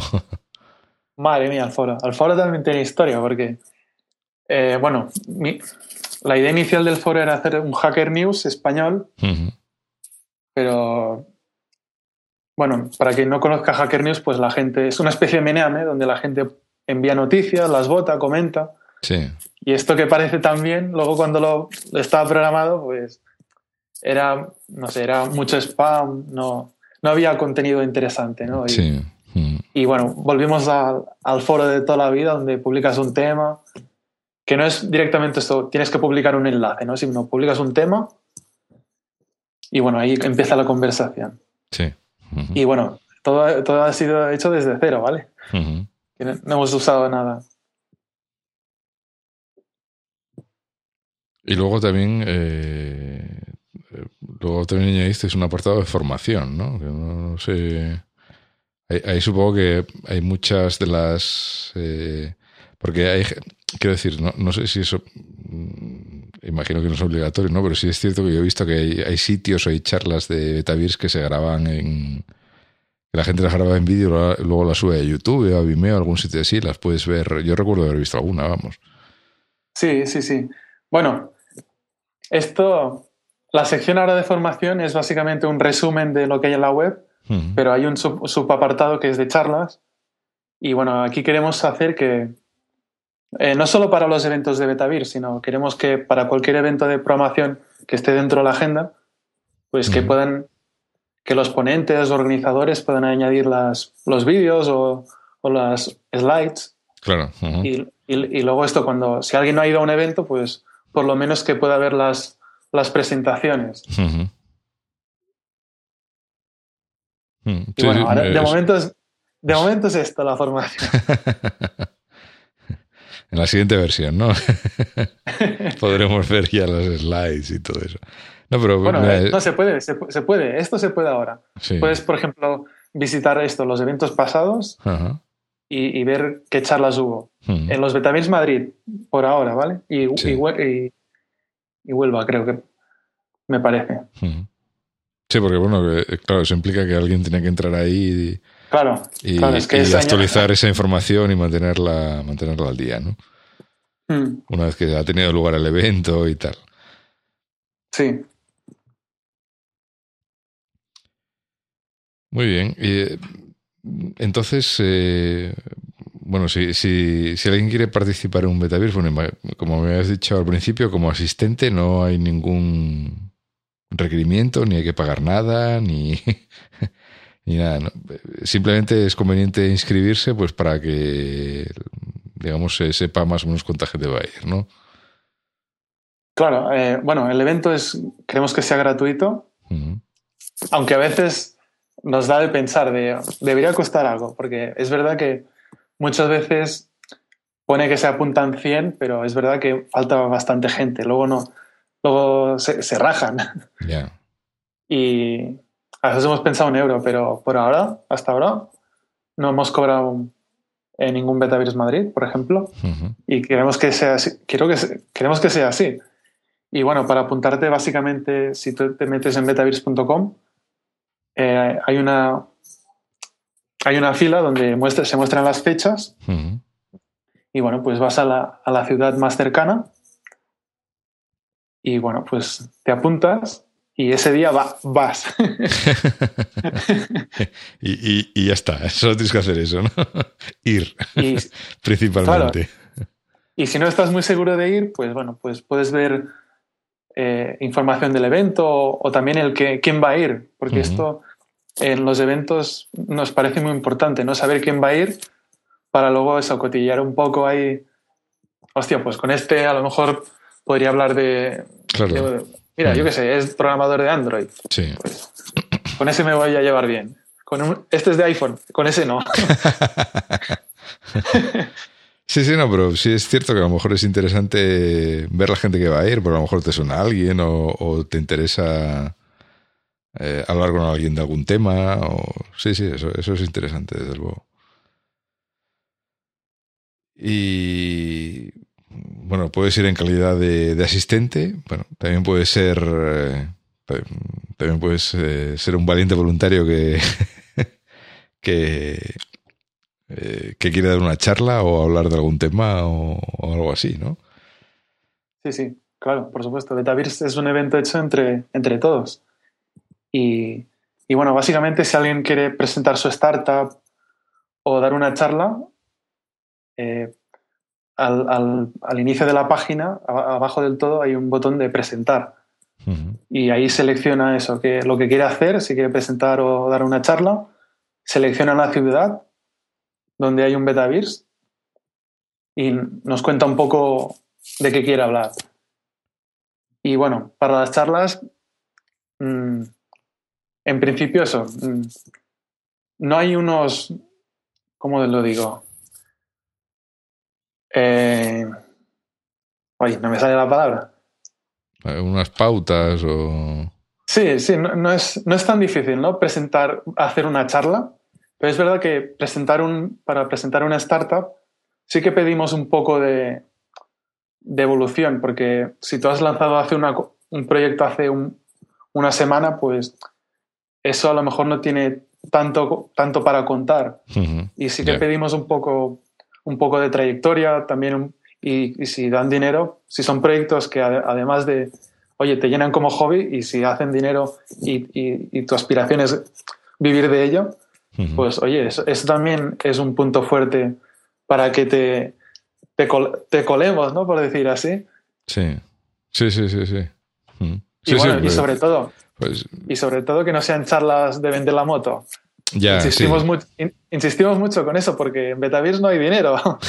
Madre mía, el foro. El foro también tiene historia porque, eh, bueno, la idea inicial del foro era hacer un Hacker News español, pero bueno, para quien no conozca Hacker News, pues la gente, es una especie de meneame donde la gente envía noticias, las vota, comenta. Sí. Y esto que parece tan bien, luego cuando lo, estaba programado, pues era, no sé, era mucho spam, no, no había contenido interesante, ¿no? Y, sí. Mm. Y bueno, volvimos al foro de toda la vida donde publicas un tema, que no es directamente esto, tienes que publicar un enlace, ¿no? Sino publicas un tema y bueno, ahí empieza la conversación. Sí. Y bueno, todo, todo ha sido hecho desde cero, ¿vale? No, hemos usado nada. Y luego también, eh, luego también añadiste un apartado de formación, ¿no? Que no, sé. Ahí, supongo que hay muchas de las. Eh, porque hay. Quiero decir, no, no sé si eso. Mm, imagino que no es obligatorio, ¿no? Pero sí es cierto que yo he visto que hay, sitios o hay charlas de Betavirs que se graban en. Que la gente las graba en vídeo luego las sube a YouTube, a Vimeo, a algún sitio así, las puedes ver. Yo recuerdo haber visto alguna, vamos. Sí, sí, sí. Bueno, esto, la sección ahora de formación es básicamente un resumen de lo que hay en la web, pero hay un subapartado que es de charlas. Y bueno, aquí queremos hacer que, eh, no solo para los eventos de Betavir, sino queremos que para cualquier evento de programación que esté dentro de la agenda, pues que puedan, que los ponentes, organizadores puedan añadir las, los vídeos o, las slides. Claro. y, y, luego esto, cuando, si alguien no ha ido a un evento, pues por lo menos que pueda ver las, las presentaciones. Mm, y bueno, de, momento es, de momento es esto la formación. en la siguiente versión, ¿no? Podremos ver ya los slides y todo eso. No, pero bueno, eh, no se puede, se, puede. Esto se puede ahora. Puedes, por ejemplo, visitar esto, los eventos pasados y, ver qué charlas hubo. En los Betamils Madrid, por ahora, ¿vale? Y, y, Huelva, creo que me parece. Sí, porque bueno, eh, claro, eso implica que alguien tiene que entrar ahí y, claro, y, actualizar esa información y mantenerla, mantenerla al día, ¿no? Hmm. Una vez que ha tenido lugar el evento y tal. Sí. Muy bien. Y, eh, entonces, eh, bueno, si, si, si, alguien quiere participar en un Betavirus, bueno, como me habías dicho al principio, como asistente no hay ningún requerimiento, ni hay que pagar nada, ni, ni nada. Simplemente es conveniente inscribirse pues para que, digamos, se sepa más o menos cuánta gente va a ir, ¿no? Claro, eh, bueno, el evento es, queremos que sea gratuito, aunque a veces nos da de pensar de, debería costar algo, porque es verdad que muchas veces pone que se apuntan 100, pero es verdad que falta bastante gente. Luego no, luego se, rajan. Y a veces hemos pensado un euro, pero por ahora, hasta ahora, no hemos cobrado en ningún Betavirus Madrid, por ejemplo, y queremos que sea así. Quiero que queremos que sea así. Y bueno, para apuntarte, básicamente, si tú te metes en betavirus.com, eh, hay una hay una fila donde se muestran las fechas y bueno, pues vas a la, a la, ciudad más cercana y bueno, pues te apuntas y ese día va, vas. y, y, ya está, solo tienes que hacer eso, ¿no? ir, principalmente. Y si no estás muy seguro de ir, pues bueno, pues puedes ver eh, información del evento o, también el que quién va a ir, porque esto en los eventos nos parece muy importante, ¿no? Saber quién va a ir para luego eso, cotillar un poco ahí. Hostia, pues con este a lo mejor podría hablar de. mira, yo qué sé, es programador de Android. Sí. Pues, con ese me voy a llevar bien. Con este es de iPhone, con ese no. Sí, sí, no, pero sí es cierto que a lo mejor es interesante ver la gente que va a ir, porque a lo mejor te suena alguien o, te interesa eh, hablar con alguien de algún tema. O... Sí, sí, eso, eso es interesante, desde luego. Y bueno, puedes ir en calidad de, asistente, bueno, también puedes ser, eh, también puedes eh, ser un valiente voluntario que, que, eh, que quiere dar una charla o hablar de algún tema o, algo así, ¿no? Sí, sí, claro, por supuesto. Betavirs es un evento hecho entre, entre todos. Y, y bueno, básicamente si alguien quiere presentar su startup o dar una charla, eh, al, al, al, inicio de la página, abajo del todo, hay un botón de presentar. Y ahí selecciona eso, que lo que quiere hacer, si quiere presentar o dar una charla, selecciona la ciudad donde hay un Betavirs y nos cuenta un poco de qué quiere hablar. Y bueno, para las charlas, mmm, en principio eso, mmm, no hay unos, ¿cómo lo digo? Eh, oye, no me sale la palabra. Unas pautas o... Sí, sí, no, no, es, no es tan difícil, ¿no? Presentar, hacer una charla pero es verdad que presentar un, para presentar una startup sí que pedimos un poco de, de evolución, porque si tú has lanzado hace una, un proyecto hace una semana, pues eso a lo mejor no tiene tanto, tanto para contar. Y sí que pedimos un poco, un poco de trayectoria también. y, si dan dinero, si son proyectos que además de, oye, te llenan como hobby y si hacen dinero y, y tu aspiración es vivir de ello, pues oye, eso, también es un punto fuerte para que te, te, colemos, ¿no? Por decir así. Sí, sí, sí, sí, sí. y, bueno, pues, sobre todo, pues, y sobre todo que no sean charlas de vender la moto. Ya, insistimos, mucho, insistimos mucho con eso porque en Betavirs no hay dinero.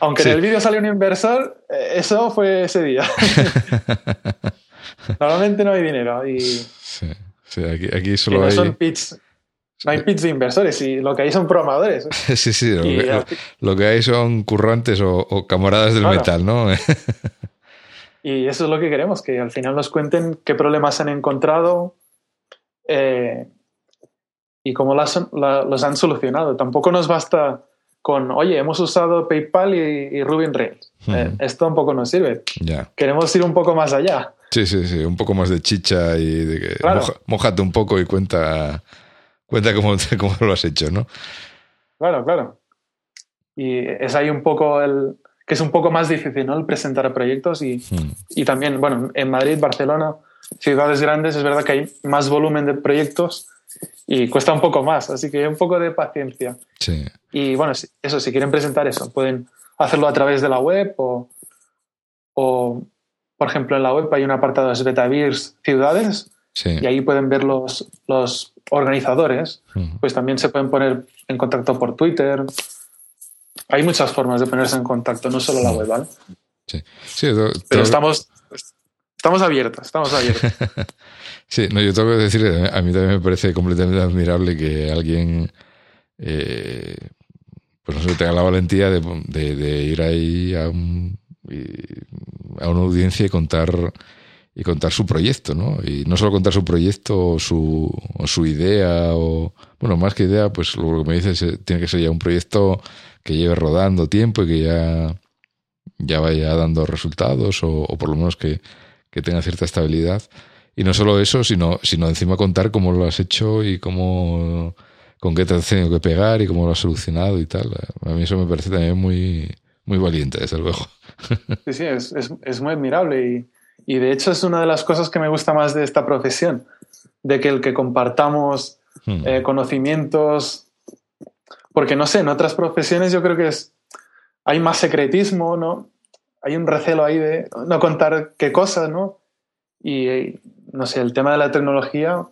Aunque en el vídeo salió un inversor, eh, eso fue ese día. Normalmente no hay dinero. Y, sí aquí, solo no hay... Son pits, no hay pits de inversores y lo que hay son programadores. sí, sí, lo, que, hay son currantes o, camaradas del metal, ¿no? y eso es lo que queremos, que al final nos cuenten qué problemas han encontrado eh, y cómo los han solucionado. Tampoco nos basta con, oye, hemos usado PayPal y, Ruby Rails. Eh, esto un poco nos sirve. Queremos ir un poco más allá. Sí, sí, sí, un poco más de chicha y de que mojate un poco y cuenta, cuenta cómo, cómo, lo has hecho, ¿no? Claro, claro. Y es ahí un poco el que es un poco más difícil, ¿no? El presentar proyectos y, hmm. y también, bueno, en Madrid, Barcelona, ciudades grandes, es verdad que hay más volumen de proyectos y cuesta un poco más, así que un poco de paciencia. Sí. Y bueno, eso, si quieren presentar eso, pueden hacerlo a través de la web o, o por ejemplo, en la web hay un apartado de Betavirs Ciudades y ahí pueden ver los, los organizadores. Pues también se pueden poner en contacto por Twitter. Hay muchas formas de ponerse en contacto, no solo la web, ¿vale? Sí. Pero estamos, estamos abiertos, estamos abiertos. sí, no, yo tengo que decir, a mí también me parece completamente admirable que alguien eh, pues no sé, tenga la valentía de, de ir ahí a un a una audiencia y contar y contar su proyecto, ¿no? Y no solo contar su proyecto o su, o su idea, o bueno, más que idea, pues lo que me dices eh, tiene que ser ya un proyecto que lleve rodando tiempo y que ya, ya vaya dando resultados, o, por lo menos que, que, tenga cierta estabilidad. Y no solo eso, sino, sino encima contar cómo lo has hecho y cómo con qué te has tenido que pegar y cómo lo has solucionado y tal. A mí eso me parece también muy, muy valiente, desde luego. Sí, sí, es, es, es muy admirable y, y, de hecho es una de las cosas que me gusta más de esta profesión, de que el que compartamos hmm. eh, conocimientos, porque no sé, en otras profesiones yo creo que es, hay más secretismo, ¿no? Hay un recelo ahí de no contar qué cosas, ¿no? Y no sé, el tema de la tecnología,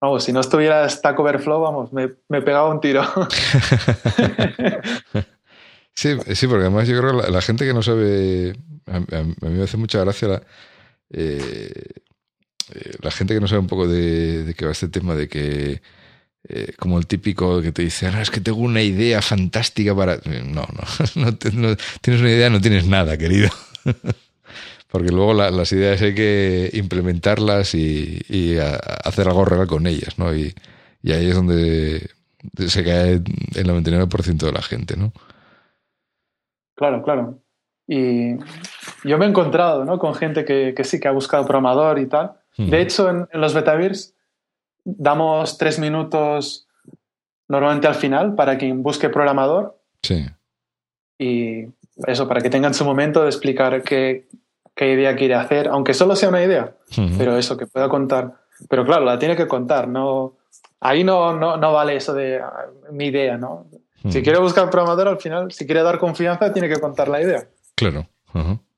vamos, si no estuviera Stack Overflow, vamos, me, me pegaba un tiro. Sí, sí, porque además yo creo que la, gente que no sabe, a, mí me hace mucha gracia la, eh, eh, la gente que no sabe un poco de, qué va este tema de que eh, como el típico que te dice, ah, es que tengo una idea fantástica para... No, no, no, tienes una idea, no tienes nada, querido. Porque luego las ideas hay que implementarlas y, hacer algo real con ellas, ¿no? Y, ahí es donde se cae el 99% de la gente, ¿no? Claro, claro. Y yo me he encontrado ¿no? con gente que, sí que ha buscado programador y tal. De hecho, en, en los Betavirs damos tres minutos normalmente al final para quien busque programador. Sí. Y eso, para que tengan su momento de explicar qué, qué idea quiere hacer, aunque solo sea una idea, pero eso, que pueda contar. Pero claro, la tiene que contar, no... Ahí no, no, no vale eso de ah, mi idea, ¿no? Si quiere buscar programador, al final, si quiere dar confianza, tiene que contar la idea. Claro.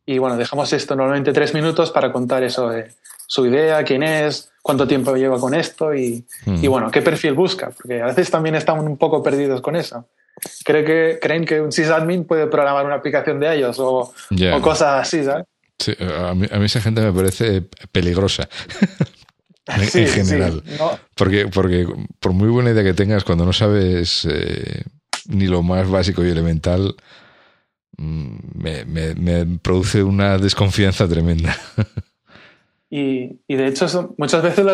Y bueno, dejamos esto normalmente tres minutos para contar eso de su idea, quién es, cuánto tiempo lleva con esto y, y, bueno, qué perfil busca, porque a veces también están un poco perdidos con eso. ¿Creen que, creen que un sysadmin puede programar una aplicación de ellos o, o cosas así, ¿sabes? Sí, a mí, a mí, esa gente me parece peligrosa. en, general. porque, porque por muy buena idea que tengas, cuando no sabes eh, ni lo más básico y elemental, mm, me, me, me produce una desconfianza tremenda. Y, de hecho, muchas veces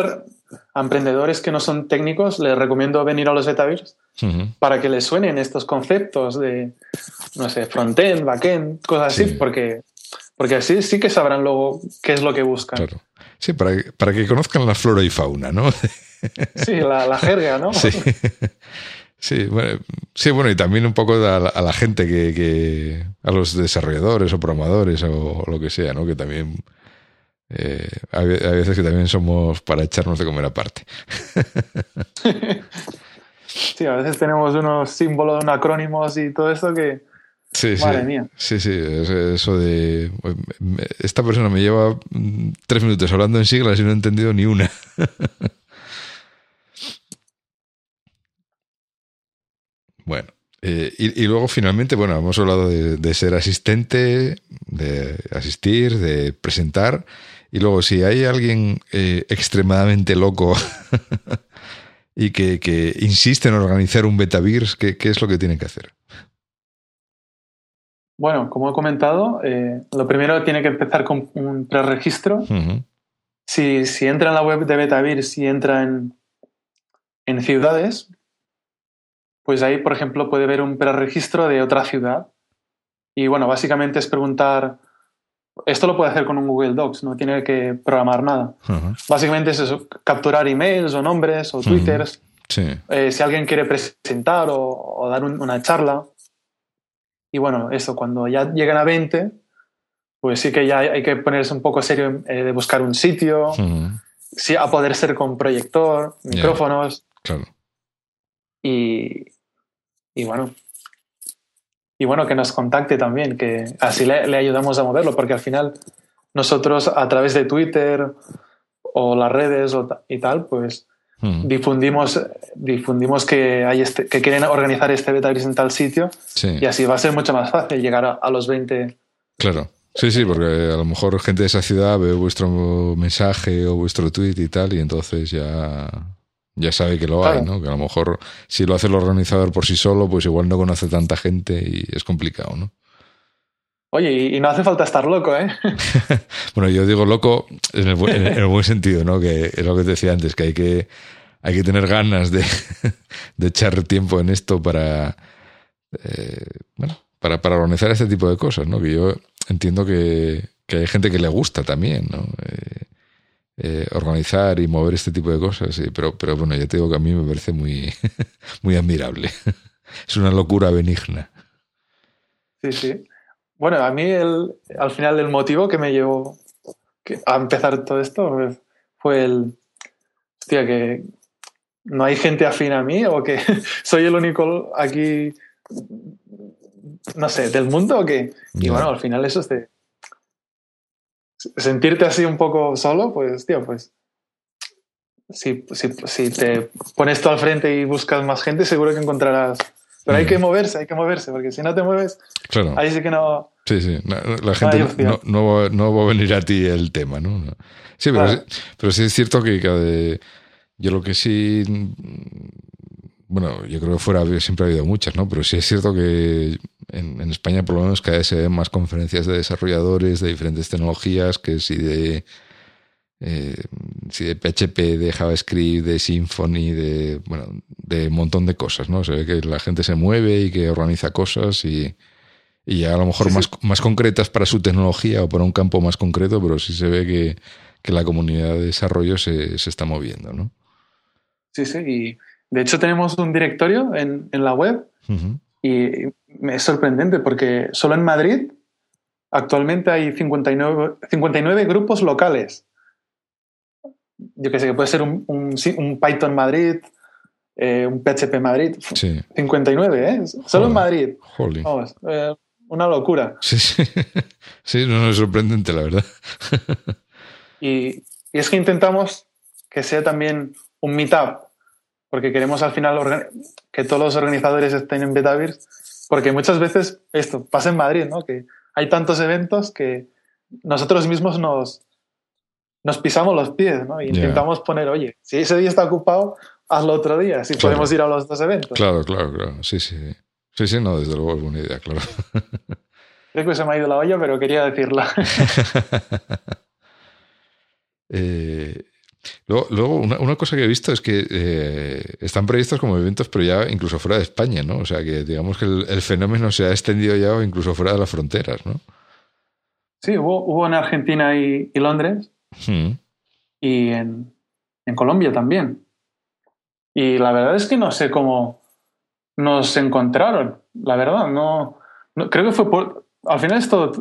a emprendedores que no son técnicos les recomiendo venir a los Betavirs para que les suenen estos conceptos de, no sé, frontend, backend, cosas así, porque, porque así sí que sabrán luego qué es lo que buscan. Claro. Sí, para, para que conozcan la flora y fauna, ¿no? sí, la, jerga, ¿no? Sí. Sí bueno, sí, bueno, y también un poco a la, gente que, que, a los desarrolladores o programadores o lo que sea, ¿no? Que también eh, hay, veces que también somos para echarnos de comer aparte. sí, a veces tenemos unos símbolos, unos acrónimos y todo eso que... Sí, Madre sí. mía. Sí, sí, eso de... Esta persona me lleva tres minutos hablando en siglas y no he entendido ni una. bueno. Eh, y, luego finalmente, bueno, hemos hablado de, ser asistente, de asistir, de presentar. Y luego, si hay alguien eh, extremadamente loco y que, insiste en organizar un betavirs, ¿qué, ¿qué, es lo que tiene que hacer? Bueno, como he comentado, eh, lo primero tiene que empezar con un preregistro. si, si, entra en la web de Betavirs, si entra en, en ciudades, pues ahí, por ejemplo, puede ver un preregistro de otra ciudad. Y bueno, básicamente es preguntar, esto lo puede hacer con un Google Docs, no tiene que programar nada. Básicamente es eso, capturar emails o nombres o twitters. Eh, si alguien quiere presentar o, dar una charla. Y bueno, eso, cuando ya llegan a 20, pues sí que ya hay que ponerse un poco serio eh, de buscar un sitio, sí, a poder ser con proyector, micrófonos. Claro. Y, y bueno, y bueno, que nos contacte también, que así le, ayudamos a moverlo, porque al final nosotros a través de Twitter o las redes y tal, pues hmm. difundimos, difundimos que, hay este, que quieren organizar este beta en tal sitio y así va a ser mucho más fácil llegar a, a los 20. Claro. Sí, sí, porque a lo mejor gente de esa ciudad ve vuestro mensaje o vuestro tweet y tal, y entonces ya ya sabe que lo hay, ¿no? Que a lo mejor si lo hace el organizador por sí solo, pues igual no conoce tanta gente y es complicado, ¿no? Oye, y no hace falta estar loco, ¿eh? bueno, yo digo loco en el, buen, sentido, ¿no? Que es lo que te decía antes, que hay que, hay que tener ganas de, echar tiempo en esto para, eh, bueno, para, para organizar este tipo de cosas, ¿no? Que yo entiendo que, que hay gente que le gusta también, ¿no? Eh, eh, organizar y mover este tipo de cosas, pero, pero bueno, ya te digo que a mí me parece muy, muy admirable. es una locura benigna. Sí, sí. Bueno, a mí el, al final el motivo que me llevó a empezar todo esto fue el, hostia, que no hay gente afín a mí o que soy el único aquí, no sé, del mundo o que... Y bueno, al final eso es de sentirte así un poco solo, pues, tío, pues. Si, si, te pones tú al frente y buscas más gente, seguro que encontrarás. Pero hay que moverse, hay que moverse, porque si no te mueves, claro. ahí sí que no. Sí, sí. La, gente no, no, va a venir a ti el tema, ¿no? Sí, pero, sí, pero, sí, es cierto que, yo lo que sí. bueno, yo creo que fuera siempre ha habido muchas, ¿no? Pero sí es cierto que en, España por lo menos cada vez se ven más conferencias de desarrolladores de diferentes tecnologías, que si de eh, si de PHP, de JavaScript, de Symfony, de bueno, de un montón de cosas, ¿no? Se ve que la gente se mueve y que organiza cosas y, y a lo mejor más, más concretas para su tecnología o para un campo más concreto, pero sí se ve que, la comunidad de desarrollo se, se, está moviendo, ¿no? Sí, sí, y de hecho tenemos un directorio en, en la web y es sorprendente porque solo en Madrid actualmente hay 59, 59 grupos locales. Yo que sé, que puede ser un, un, Python Madrid, eh, un PHP Madrid. Sí. 59, ¿eh? Solo en Madrid. Vamos, eh, una locura. Sí, sí. Sí, no, es sorprendente, la verdad. y, es que intentamos que sea también un meetup, porque queremos al final que todos los organizadores estén en Betavirs, porque muchas veces esto pasa en Madrid, ¿no? Que hay tantos eventos que nosotros mismos nos, nos pisamos los pies, ¿no? Y intentamos poner, oye, si ese día está ocupado, hazlo otro día, si podemos ir a los dos eventos. Claro, claro, claro. Sí, sí. Sí, sí, no, desde luego es buena idea, claro. Creo que se me ha ido la olla, pero quería decirla. Eh, luego, una, cosa que he visto es que eh, están previstos como eventos, pero ya incluso fuera de España, ¿no? O sea, que digamos que el, fenómeno se ha extendido ya incluso fuera de las fronteras, ¿no? Sí, hubo, hubo en Argentina y, Londres. Hmm. Y en, en Colombia también. Y la verdad es que no sé cómo nos encontraron, la verdad. No, creo que fue por, al final esto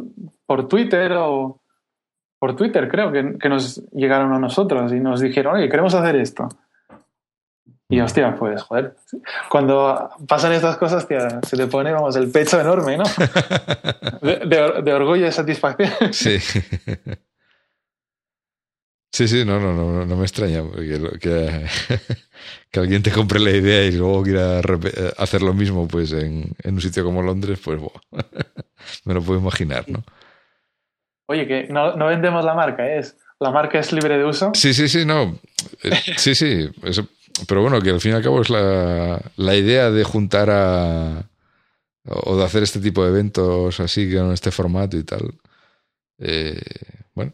por Twitter o por Twitter creo que, que, nos llegaron a nosotros y nos dijeron, oye, queremos hacer esto. Y hostia, pues joder, cuando pasan estas cosas, tía, se te pone, vamos, el pecho enorme, ¿no? De, de orgullo y satisfacción. Sí. Sí, sí, no, no, no, no me extraña que, que, alguien te compre la idea y luego quiera hacer lo mismo pues en, un sitio como Londres, pues me lo puedo imaginar, ¿no? Oye, que no, vendemos la marca, ¿eh? es la marca es libre de uso. Sí, sí, sí, no. Eh, sí, sí. pero bueno, que al fin y al cabo es la, la idea de juntar a. o de hacer este tipo de eventos así, con este formato y tal. Eh, bueno,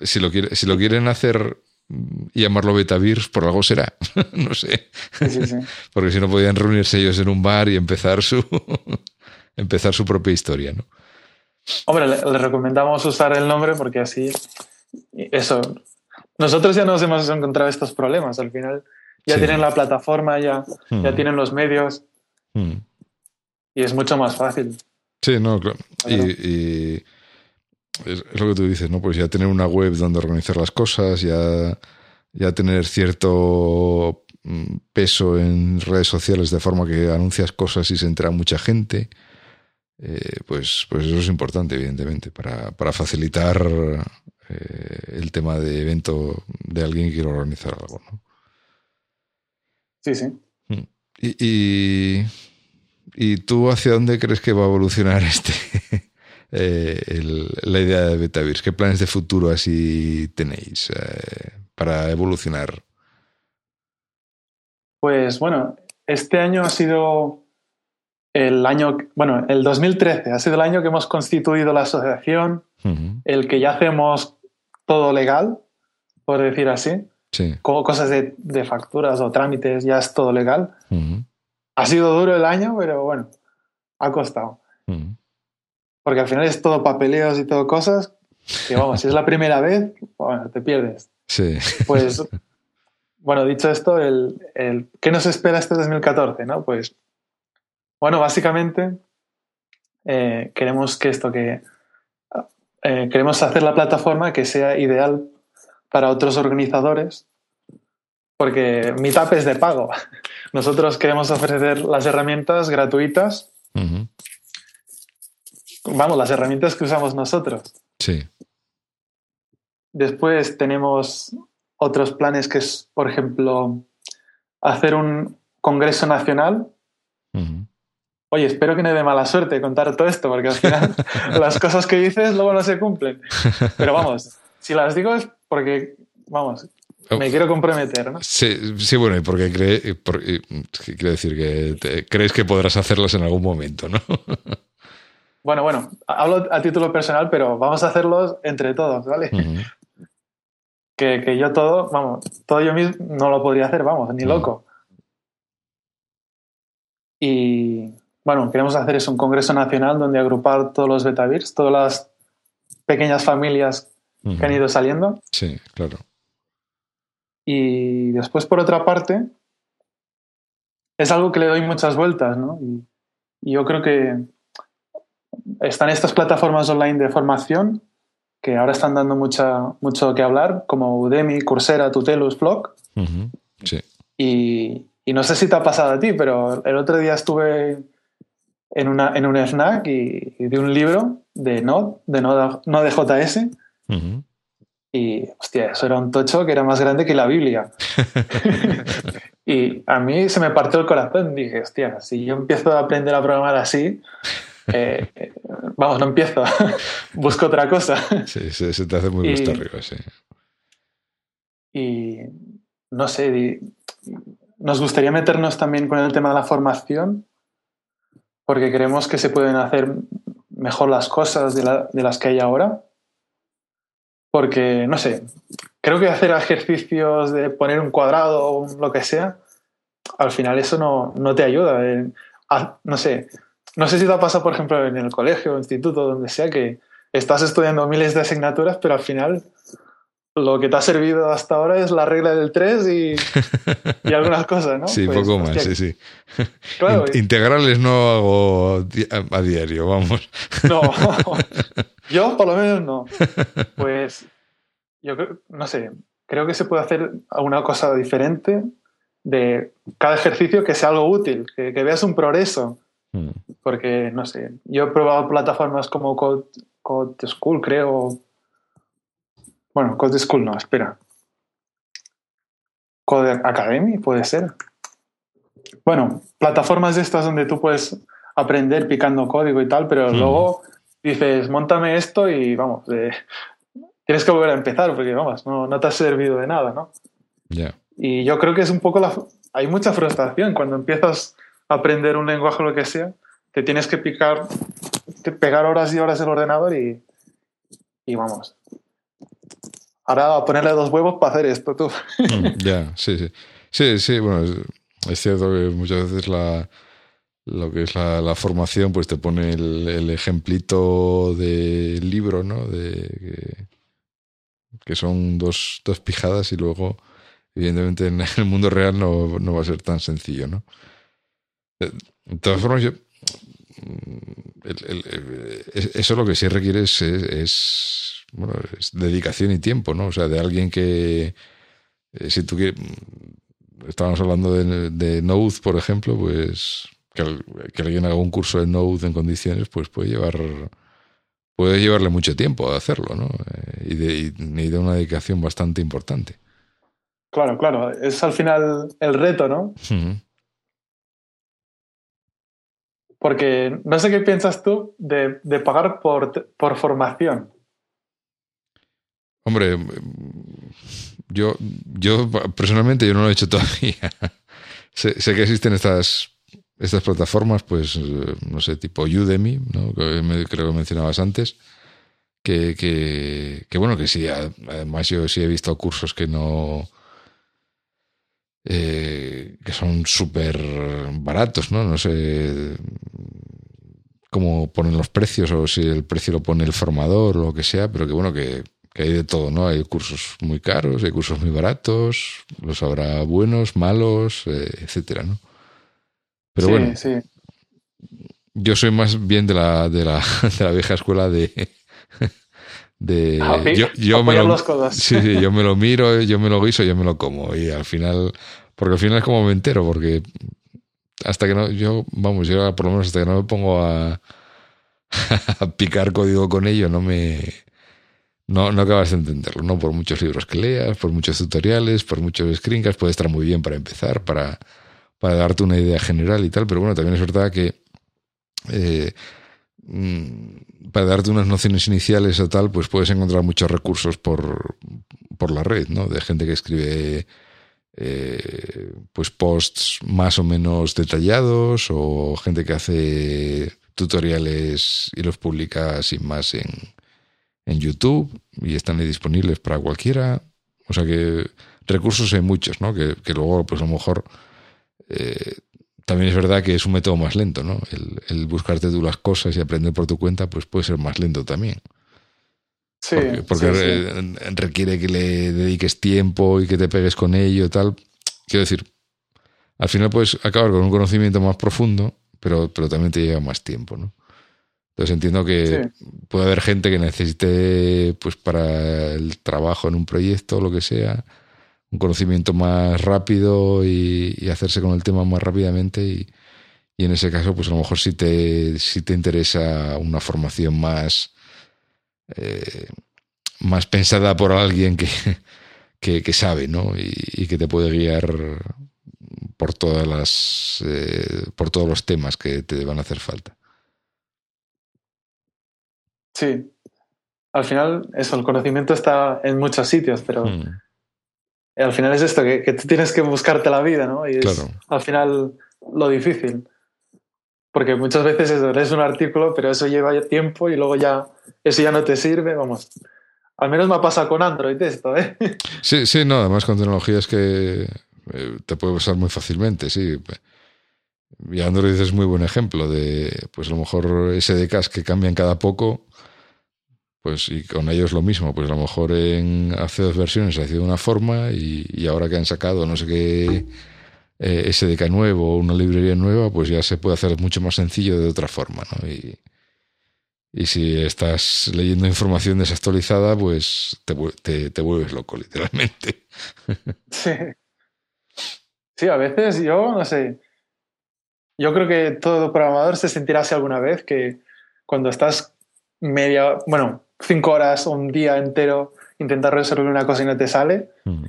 si lo, quiere, si lo quieren hacer y llamarlo Betavirs, por algo será. no sé. Porque si no podían reunirse ellos en un bar y empezar su, empezar su propia historia, ¿no? Hombre, le, recomendamos usar el nombre porque así, eso, nosotros ya nos hemos encontrado estos problemas. Al final ya tienen la plataforma, ya, ya hmm. tienen los medios hmm. y es mucho más fácil. Sí, no, claro. y es, lo que tú dices, ¿no? Pues ya tener una web donde organizar las cosas, ya, ya tener cierto mm, peso en redes sociales de forma que anuncias cosas y se entera mucha gente, eh, pues, pues eso es importante, evidentemente, para, para facilitar eh, el tema de evento de alguien que quiere organizar algo, ¿no? Sí, sí. Mm. Y, y, ¿Y tú hacia dónde crees que va a evolucionar este, eh, la idea de Betavirs? ¿Qué planes de futuro así tenéis para evolucionar? Pues bueno, este año ha sido el año, bueno, el 2013 ha sido el año que hemos constituido la asociación, el que ya hacemos todo legal, por decir así. Sí. Como cosas de, facturas o trámites, ya es todo legal. Ha sido duro el año, pero bueno, ha costado porque al final es todo papeleos y todo cosas que, vamos, si es la primera vez, bueno, te pierdes. Sí. Pues, bueno, dicho esto, el, el, ¿qué nos espera este 2014? ¿no? Pues, bueno, básicamente eh, queremos que esto, que eh, queremos hacer la plataforma que sea ideal para otros organizadores, porque Meetup es de pago. Nosotros queremos ofrecer las herramientas gratuitas vamos, las herramientas que usamos nosotros. Sí. Después tenemos otros planes que es, por ejemplo, hacer un congreso nacional. Oye, espero que no dé mala suerte contar todo esto, porque al final las cosas que dices luego no se cumplen. Pero vamos, si las digo es porque, vamos, Oh. Me quiero comprometer, ¿no? Sí, sí bueno, y porque cree, quiero decir que crees que podrás hacerlos en algún momento, ¿no? bueno, bueno, hablo a título personal, pero vamos a hacerlos entre todos, ¿vale? que, que, yo todo, vamos, todo yo mismo no lo podría hacer, vamos, ni loco. Y bueno, queremos hacer es un congreso nacional donde agrupar todos los betavirs, todas las pequeñas familias que han ido saliendo. Sí, claro. Y después, por otra parte, es algo que le doy muchas vueltas, ¿no? Y, yo creo que están estas plataformas online de formación que ahora están dando mucha, mucho que hablar, como Udemy, Coursera, Tutelus, Flock. Sí. Y, y, no sé si te ha pasado a ti, pero el otro día estuve en, una, en un snack y, y, de un libro de Node, de Node.js. Y, hostia, eso era un tocho que era más grande que la Biblia. y a mí se me partió el corazón. Dije, hostia, si yo empiezo a aprender a programar así, eh, vamos, no empiezo, busco otra cosa. Sí, se, te hace muy gusto arriba, sí. Y no sé, nos gustaría meternos también con el tema de la formación, porque creemos que se pueden hacer mejor las cosas de, las que hay ahora. Porque, no sé, creo que hacer ejercicios de poner un cuadrado o lo que sea, al final eso no, no te ayuda. no sé, no sé si te ha pasado, por ejemplo, en el colegio, instituto, donde sea, que estás estudiando miles de asignaturas, pero al final lo que te ha servido hasta ahora es la regla del 3 y, y algunas cosas, ¿no? Sí, pues, poco más, sí, sí. integrales no hago a, diario, vamos. No, yo por lo menos no. Pues yo creo, no sé, creo que se puede hacer alguna cosa diferente de cada ejercicio que sea algo útil, que, veas un progreso. Hmm. Porque, no sé, yo he probado plataformas como Code, Code School, creo, bueno, Code School no, espera. Code Academy puede ser. Bueno, plataformas de estas donde tú puedes aprender picando código y tal, pero luego dices, montame esto y vamos, eh, tienes que volver a empezar porque vamos, no, no te ha servido de nada, ¿no? Ya. Y yo creo que es un poco la... Hay mucha frustración cuando empiezas a aprender un lenguaje o lo que sea, te tienes que picar, que pegar horas y horas el ordenador y, y vamos, ahora a ponerle dos huevos para hacer esto, tú. Mm, ya, sí, sí. Sí, sí, bueno, es, cierto que muchas veces la, lo que es la, formación, pues te pone el, ejemplito del libro, ¿no? De que, son dos, dos, pijadas y luego, evidentemente, en el mundo real no, no, va a ser tan sencillo, ¿no? De todas formas, yo. Mm, eso lo que sí requiere es bueno, es dedicación y tiempo, ¿no? O sea, de alguien que, eh, si tú quieres, estábamos hablando de, de, Node, por ejemplo, pues que, alguien haga un curso de Node en condiciones, pues puede llevar, puede llevarle mucho tiempo a hacerlo, ¿no? Eh, y, de, de una dedicación bastante importante. Claro, claro, es al final el reto, ¿no? Porque no sé qué piensas tú de, de pagar por, por formación. Hombre, yo, yo personalmente yo no lo he hecho todavía. sé, que existen estas, estas plataformas, pues, no sé, tipo Udemy, ¿no? que creo que mencionabas antes, que, que, bueno, que sí, además yo sí he visto cursos que no... Eh, que son súper baratos, ¿no? No sé cómo ponen los precios o si el precio lo pone el formador o lo que sea, pero que bueno, que que hay de todo, ¿no? Hay cursos muy caros, hay cursos muy baratos, los habrá buenos, malos, eh, etcétera, ¿no? Pero bueno, sí. yo soy más bien de la, de la, de la vieja escuela de... de ah, yo, yo me lo, sí, sí, yo me lo miro, yo me lo guiso, yo me lo como. Y al final, porque al final es como me entero, porque hasta que no, yo, vamos, yo por lo menos hasta que no me pongo a, a picar código con ello, no me no, no acabas de entenderlo, ¿no? Por muchos libros que leas, por muchos tutoriales, por muchos screencasts, puede estar muy bien para empezar, para, para darte una idea general y tal, pero bueno, también es verdad que eh, mm, para darte unas nociones iniciales o tal, pues puedes encontrar muchos recursos por, por la red, ¿no? De gente que escribe eh, pues posts más o menos detallados o gente que hace tutoriales y los publica sin más en, en YouTube y están ahí disponibles para cualquiera. O sea que recursos hay muchos, ¿no? Que, luego, pues a lo mejor eh, también es verdad que es un método más lento, ¿no? El, buscarte tú las cosas y aprender por tu cuenta, pues puede ser más lento también. Sí, porque, requiere que le dediques tiempo y que te pegues con ello y tal. Quiero decir, al final puedes acabar con un conocimiento más profundo, pero, pero también te lleva más tiempo, ¿no? Entonces entiendo que puede haber gente que necesite, pues para el trabajo en un proyecto o lo que sea, un conocimiento más rápido y, hacerse con el tema más rápidamente y, en ese caso, pues a lo mejor sí te, si te interesa una formación más, eh, más pensada por alguien que, que, sabe, ¿no? Y, que te puede guiar por todas las eh, por todos los temas que te van a hacer falta. Sí. Al final, eso, el conocimiento está en muchos sitios, pero hmm. al final es esto, que, tú tienes que buscarte la vida, ¿no? Y es al final lo difícil. Porque muchas veces eso, lees un artículo, pero eso lleva tiempo y luego ya eso ya no te sirve, vamos. Al menos me ha pasado con Android esto, ¿eh? Sí, sí, no, además con tecnologías que eh, te puede usar muy fácilmente, sí. Y Android es muy buen ejemplo de, pues a lo mejor SDKs que cambian cada poco pues y con ellos lo mismo, pues a lo mejor en hace dos versiones ha sido de una forma y, ahora que han sacado no sé qué eh, SDK nuevo o una librería nueva, pues ya se puede hacer mucho más sencillo de otra forma, ¿no? Y, y si estás leyendo información desactualizada, pues te, te, vuelves loco, literalmente. Sí. Sí, a veces yo, no sé, yo creo que todo programador se sentirá así alguna vez, que cuando estás media, bueno, cinco horas o un día entero intentar resolver una cosa y no te sale. Mm.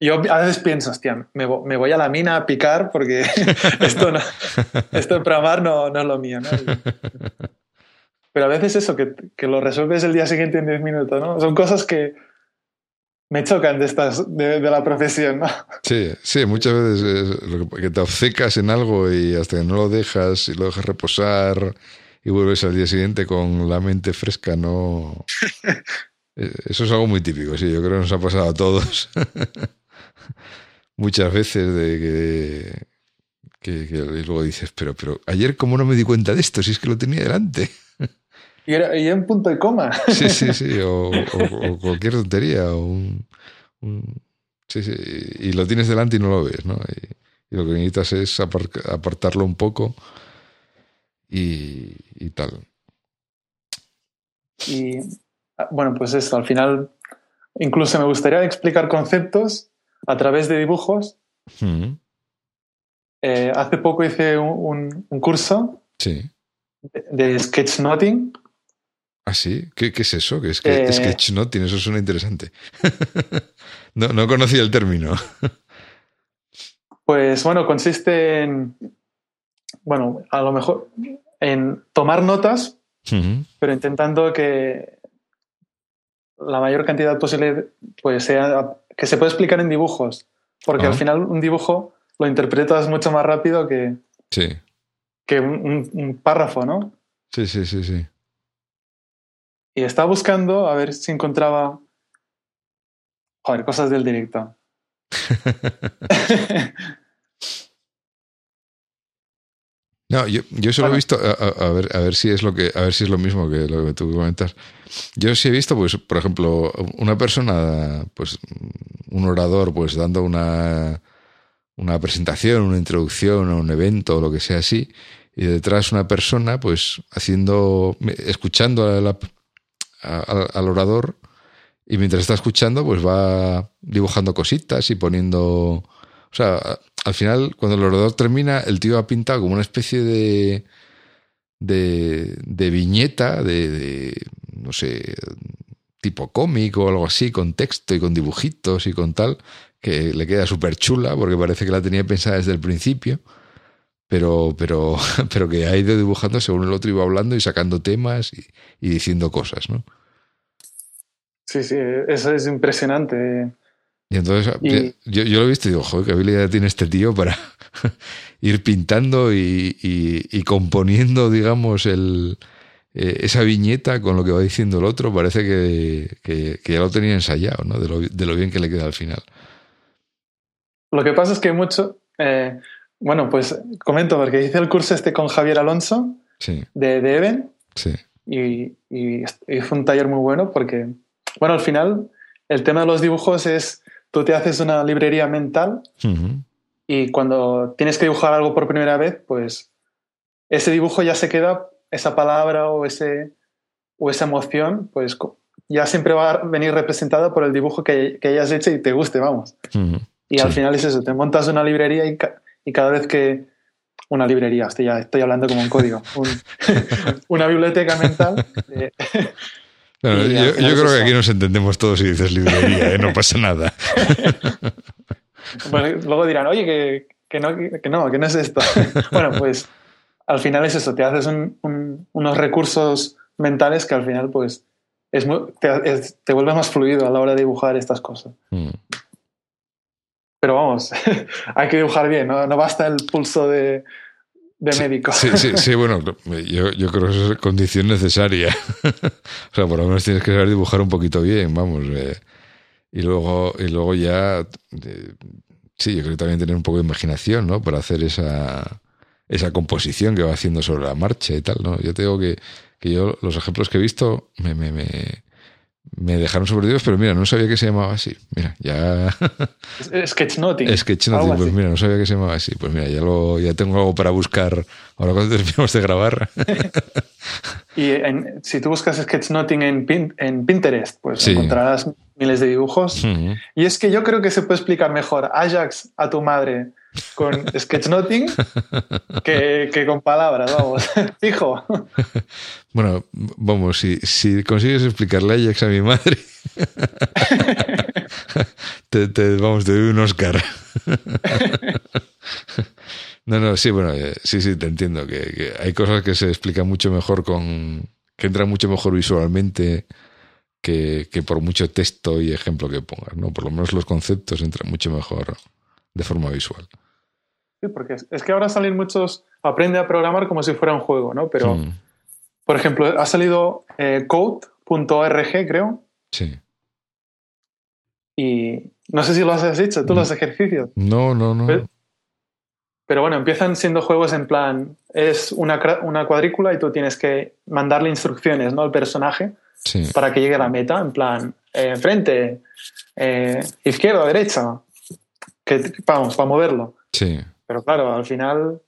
Yo a veces pienso, hostia, me, voy a la mina a picar porque esto, no, esto de programar no, no, es lo mío. ¿no? Pero a veces eso, que, que, lo resuelves el día siguiente en 10 minutos, ¿no? Son cosas que me chocan de, estas, de, la profesión, ¿no? Sí, sí, muchas veces que te obcecas en algo y hasta que no lo dejas y lo dejas reposar y vuelves al día siguiente con la mente fresca, no. Eh, eso es algo muy típico, sí, yo creo que nos ha pasado a todos. Muchas veces de que, que, luego dices, pero, pero ayer cómo no me di cuenta de esto, si es que lo tenía delante. Y era, y en punto y coma. Sí, sí, sí, o, cualquier tontería, o un, sí, sí, y lo tienes delante y no lo ves, ¿no? Y, lo que necesitas es apartarlo un poco y, tal. Y bueno, pues esto, al final incluso me gustaría explicar conceptos a través de dibujos. Mm. Eh, hace poco hice un, curso de, sketchnoting. ¿Ah, sí? ¿Qué, es eso? ¿Qué es que, eh, sketchnoting? Eso suena interesante. no, no conocía el término. pues bueno, consiste en bueno, a lo mejor en tomar notas, pero intentando que la mayor cantidad posible pues sea que se pueda explicar en dibujos, porque al final un dibujo lo interpretas mucho más rápido que, que un, párrafo, ¿no? Sí, sí, sí, sí. Y estaba buscando a ver si encontraba, joder, cosas del directo. No, yo, yo solo he visto, a, ver, a ver si es lo que, a ver si es lo mismo que lo que tú comentas. Yo sí he visto, pues, por ejemplo, una persona, pues, un orador, pues, dando una, una presentación, una introducción a un evento o lo que sea así, y detrás una persona, pues, haciendo, escuchando al orador, y mientras está escuchando, pues va dibujando cositas y poniendo o sea, al final, cuando el orador termina, el tío ha pintado como una especie de. de, de viñeta, de, no sé, tipo cómico o algo así, con texto y con dibujitos y con tal, que le queda súper chula porque parece que la tenía pensada desde el principio. pero, pero, pero que ha ido dibujando según el otro iba hablando y sacando temas y, diciendo cosas, ¿no? Sí, sí, eso es impresionante. Y entonces Yo, lo he visto y digo, joder, qué habilidad tiene este tío para ir pintando y, componiendo, digamos, el, eh, esa viñeta con lo que va diciendo el otro. Parece que, ya lo tenía ensayado, ¿no? De lo, de lo, bien que le queda al final. Lo que pasa es que mucho, eh, bueno, pues comento, porque hice el curso este con Javier Alonso de, de Even. Sí. Y, y, fue un taller muy bueno porque, bueno, al final el tema de los dibujos es, tú te haces una librería mental y cuando tienes que dibujar algo por primera vez, pues ese dibujo ya se queda, esa palabra o, ese, o esa emoción, pues ya siempre va a venir representada por el dibujo que, que hayas hecho y te guste, vamos. Y al final es eso, te montas una librería y y cada vez que una librería, estoy, ya, estoy hablando como un código, una biblioteca mental. Yo, creo que aquí nos entendemos todos si dices librería, ¿eh? no pasa nada. bueno, luego dirán, oye, que, que, no, que, no, que no es esto. bueno, pues al final es eso, te haces unos recursos mentales que al final pues es te, te vuelves más fluido a la hora de dibujar estas cosas. Mm. Pero vamos, hay que dibujar bien, no, no basta el pulso de, de médico. Sí, sí, sí, bueno, yo, yo, creo que eso es condición necesaria. o sea, por lo menos tienes que saber dibujar un poquito bien, vamos. Eh, y, luego, y luego ya, eh, sí, yo creo que también tener un poco de imaginación, ¿no? Para hacer esa, esa composición que va haciendo sobre la marcha y tal, ¿no? Yo tengo que, que yo los ejemplos que he visto me, me, me me dejaron sorprendidos, pero mira, no sabía que se llamaba así. Mira, ya. Sketchnoting. Sketchnoting, pues mira, no sabía que se llamaba así. Pues mira, ya, lo, ya tengo algo para buscar ahora cuando terminemos de grabar. y si tú buscas Sketchnoting en, en Pinterest, pues encontrarás miles de dibujos. Y es que yo creo que se puede explicar mejor Ajax a tu madre con sketchnoting que, que con palabras, vamos, fijo. Bueno, vamos, si, si consigues explicarle a Ajax a mi madre, te, te, vamos, te doy un Oscar. No, no, sí, bueno, eh, sí, sí, te entiendo, que, que, hay cosas que se explican mucho mejor con... que entran mucho mejor visualmente que, que por mucho texto y ejemplo que pongas, ¿no? Por lo menos los conceptos entran mucho mejor de forma visual. Sí, porque es, que ahora salen muchos, aprende a programar como si fuera un juego, ¿no? Pero, por ejemplo, ha salido eh, code.org, creo. Sí. Y no sé si lo has hecho, tú los ejercicios. No, no, no. Pero, bueno, empiezan siendo juegos en plan, es una, una, cuadrícula y tú tienes que mandarle instrucciones ¿no? al personaje para que llegue a la meta, en plan, eh, frente, eh, izquierda, derecha, que, vamos, para moverlo. Sí. Pero claro, al final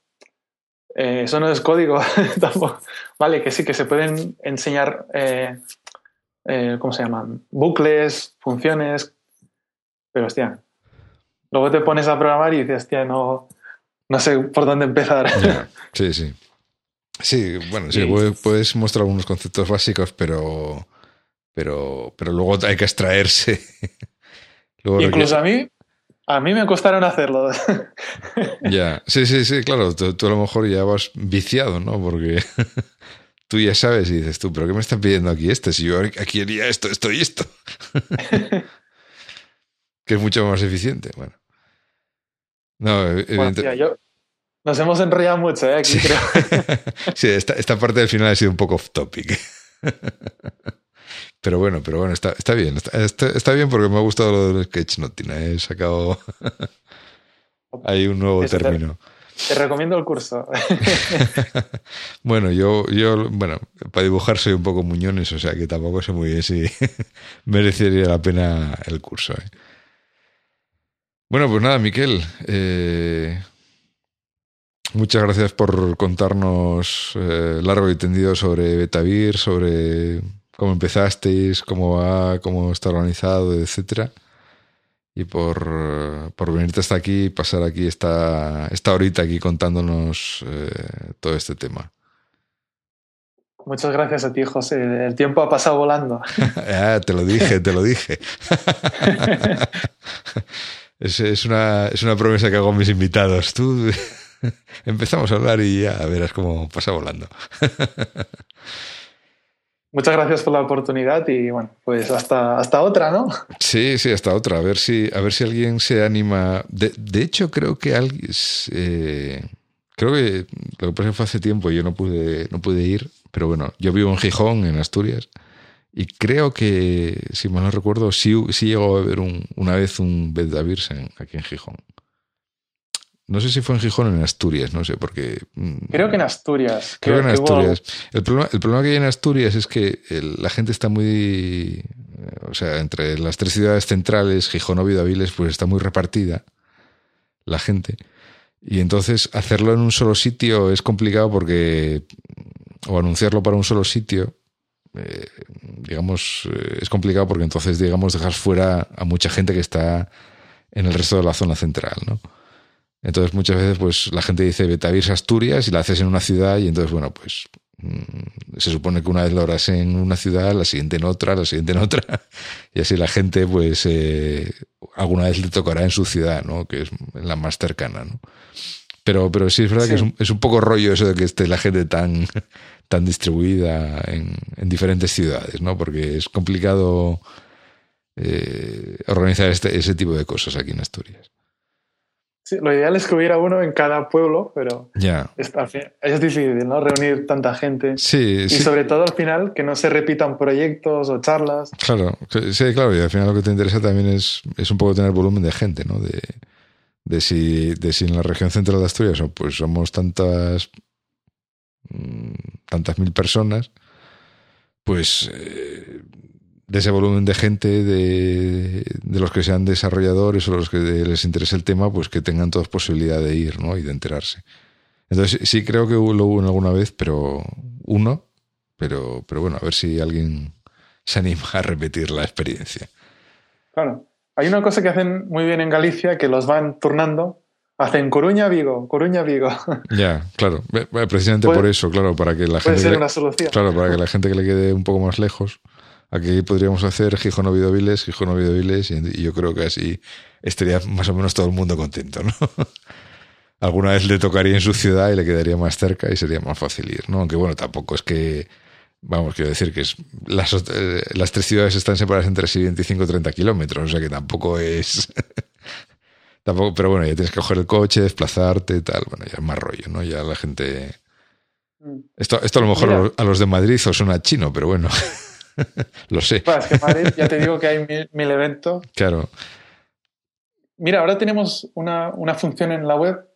eh, eso no es código Vale, que sí, que se pueden enseñar, eh, eh, ¿cómo se llaman? Bucles, funciones, pero hostia, luego te pones a programar y dices, hostia, no, no sé por dónde empezar. Sí, sí. Sí, bueno, sí, puedes mostrar algunos conceptos básicos, pero, pero, pero luego hay que extraerse. Incluso a mí, a mí me costaron hacerlo. ya, sí, sí, sí, claro, tú, a lo mejor ya vas viciado, ¿no? Porque tú ya sabes y dices tú, pero ¿qué me están pidiendo aquí este? Si yo aquí haría esto, esto y esto. que es mucho más eficiente, bueno. No, evidentemente. Nos hemos enrollado mucho, ¿eh? Aquí creo. sí, esta, esta parte del final ha sido un poco off topic. Pero bueno, pero bueno, está, está bien. Está, está, bien porque me ha gustado lo del sketchnoting. He sacado ahí un nuevo término. Te, recomiendo el curso. bueno, yo, yo, bueno, para dibujar soy un poco muñones, o sea que tampoco sé muy bien si merecería la pena el curso. ¿eh? Bueno, pues nada, Miquel. Eh, muchas gracias por contarnos eh, largo y tendido sobre Betavir, sobre cómo empezasteis, cómo va, cómo está organizado, etcétera. Y por, por venirte hasta aquí y pasar aquí esta, esta horita aquí contándonos eh, todo este tema. Muchas gracias a ti, José. El tiempo ha pasado volando. ah, te lo dije, te lo dije. es, es, una, es una promesa que hago a mis invitados. Tú empezamos a hablar y ya verás cómo pasa volando. Muchas gracias por la oportunidad y bueno, pues hasta, hasta otra, ¿no? Sí, sí, hasta otra. A ver si, a ver si alguien se anima. De, de hecho, creo que alguien. Eh, creo que lo que pasa fue hace tiempo y yo no pude, no pude ir, pero bueno, yo vivo en Gijón, en Asturias, y creo que, si mal no recuerdo, sí, sí llegó a un, una vez un Betavirsen aquí en Gijón. No sé si fue en Gijón o en Asturias, no sé, porque... Mm, creo que en Asturias. Creo, que en Asturias. El, problema, el, problema, que hay en Asturias es que la gente está muy... O sea, entre las tres ciudades centrales, Gijón, Oviedo, Aviles, pues está muy repartida la gente. Y entonces hacerlo en un solo sitio es complicado porque... O anunciarlo para un solo sitio, eh, digamos, eh, es complicado porque entonces, digamos, dejas fuera a mucha gente que está en el resto de la zona central, ¿no? Entonces muchas veces pues la gente dice vete a Asturias y la haces en una ciudad y entonces bueno pues mm, se supone que una vez lo harás en una ciudad, la siguiente en otra, la siguiente en otra y así la gente pues eh, alguna vez le tocará en su ciudad, ¿no? Que es la más cercana, ¿no? Pero, pero sí es verdad que es un, es un, poco rollo eso de que esté la gente tan, tan distribuida en, en diferentes ciudades, ¿no? Porque es complicado eh, organizar este, ese tipo de cosas aquí en Asturias. Sí, lo ideal es que hubiera uno en cada pueblo, pero ya es, es, difícil, ¿no? Reunir tanta gente. Sí, y sobre todo al final que no se repitan proyectos o charlas. Claro, sí, claro, y al final lo que te interesa también es, es un poco tener volumen de gente, ¿no? De, de, si, de si en la región central de Asturias pues somos tantas, mm, tantas mil personas, pues eh, de ese volumen de gente, de, de, los que sean desarrolladores o los que les interese el tema, pues que tengan todas posibilidad de ir ¿no? y de enterarse. Entonces sí creo que lo hubo alguna vez, pero uno, pero, pero bueno, a ver si alguien se anima a repetir la experiencia. Claro. Hay una cosa que hacen muy bien en Galicia, que los van turnando. Hacen Coruña, Vigo, Coruña, Vigo. Ya, claro. Precisamente por eso, claro, para que la puede gente. Ser le, una solución. Claro, para que la gente que le quede un poco más lejos Aquí podríamos hacer Gijón Oviedo Viles, Gijón Oviedo Viles, y yo creo que así estaría más o menos todo el mundo contento, ¿no? Alguna vez le tocaría en su ciudad y le quedaría más cerca y sería más fácil ir, ¿no? Aunque bueno, tampoco es que, vamos, quiero decir que es, las, eh, las tres ciudades están separadas entre sí 25 y 30 kilómetros, o sea que tampoco es... tampoco, pero bueno, ya tienes que coger el coche, desplazarte tal, bueno, ya es más rollo, ¿no? Ya la gente... Mm. Esto, esto a lo mejor Mira. a los de Madrid os suena chino, pero bueno. Lo sé. Bueno, es que Madrid, ya te digo que hay mil, mil, eventos. Claro. Mira, ahora tenemos una, una función en la web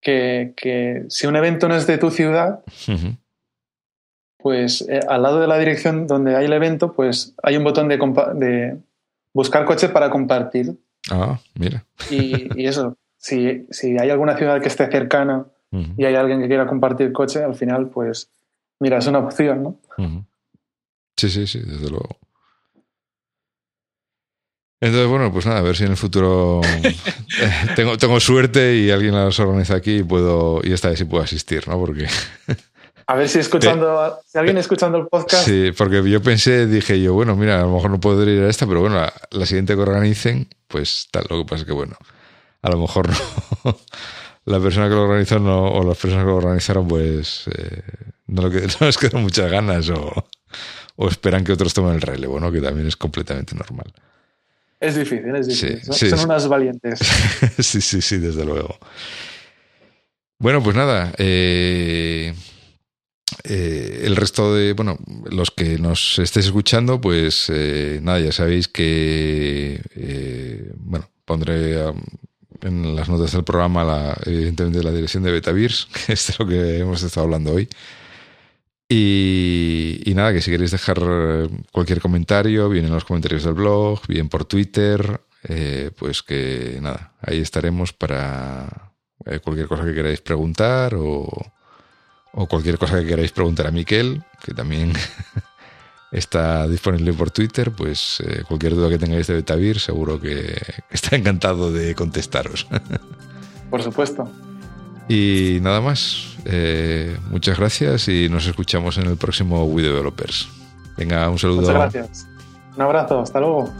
que, que, si un evento no es de tu ciudad, uh -huh. pues eh, al lado de la dirección donde hay el evento, pues hay un botón de, de buscar coches para compartir. Ah, mira. Y, y eso, si, si, hay alguna ciudad que esté cercana uh -huh. y hay alguien que quiera compartir coche, al final, pues, mira, es una opción, ¿no? Uh -huh. Sí, sí, sí, desde luego. Entonces, bueno, pues nada, a ver si en el futuro tengo, tengo suerte y alguien las organiza aquí y puedo, y esta vez sí puedo asistir, ¿no? Porque. A ver si escuchando, si alguien escuchando el podcast. Sí, porque yo pensé, dije yo, bueno, mira, a lo mejor no puedo ir a esta, pero bueno, la, la siguiente que organicen, pues tal. Lo que pasa es que, bueno, a lo mejor no. la persona que lo organizó no, o las personas que lo organizaron, pues eh, no, no les quedan muchas ganas o o esperan que otros tomen el relevo, ¿no? Que también es completamente normal. Es difícil, es difícil. Sí, sí, Son sí. unas valientes. sí, sí, sí, desde luego. Bueno, pues nada. Eh, eh, el resto de, bueno, los que nos estéis escuchando, pues eh, nada, ya sabéis que, eh, bueno, pondré um, en las notas del programa, la, evidentemente, la dirección de Betavirs, que es de lo que hemos estado hablando hoy. Y, nada, que si queréis dejar cualquier comentario, bien en los comentarios del blog, bien por Twitter, eh, pues que nada, ahí estaremos para eh, cualquier cosa que queráis preguntar o, cualquier cosa que queráis preguntar a Miquel, que también está disponible por Twitter, pues eh, cualquier duda que tengáis de Betavir, seguro que está encantado de contestaros. Por supuesto. Y nada más. Eh, muchas gracias y nos escuchamos en el próximo We Developers. Venga, un saludo. Muchas gracias. Un abrazo. Hasta luego.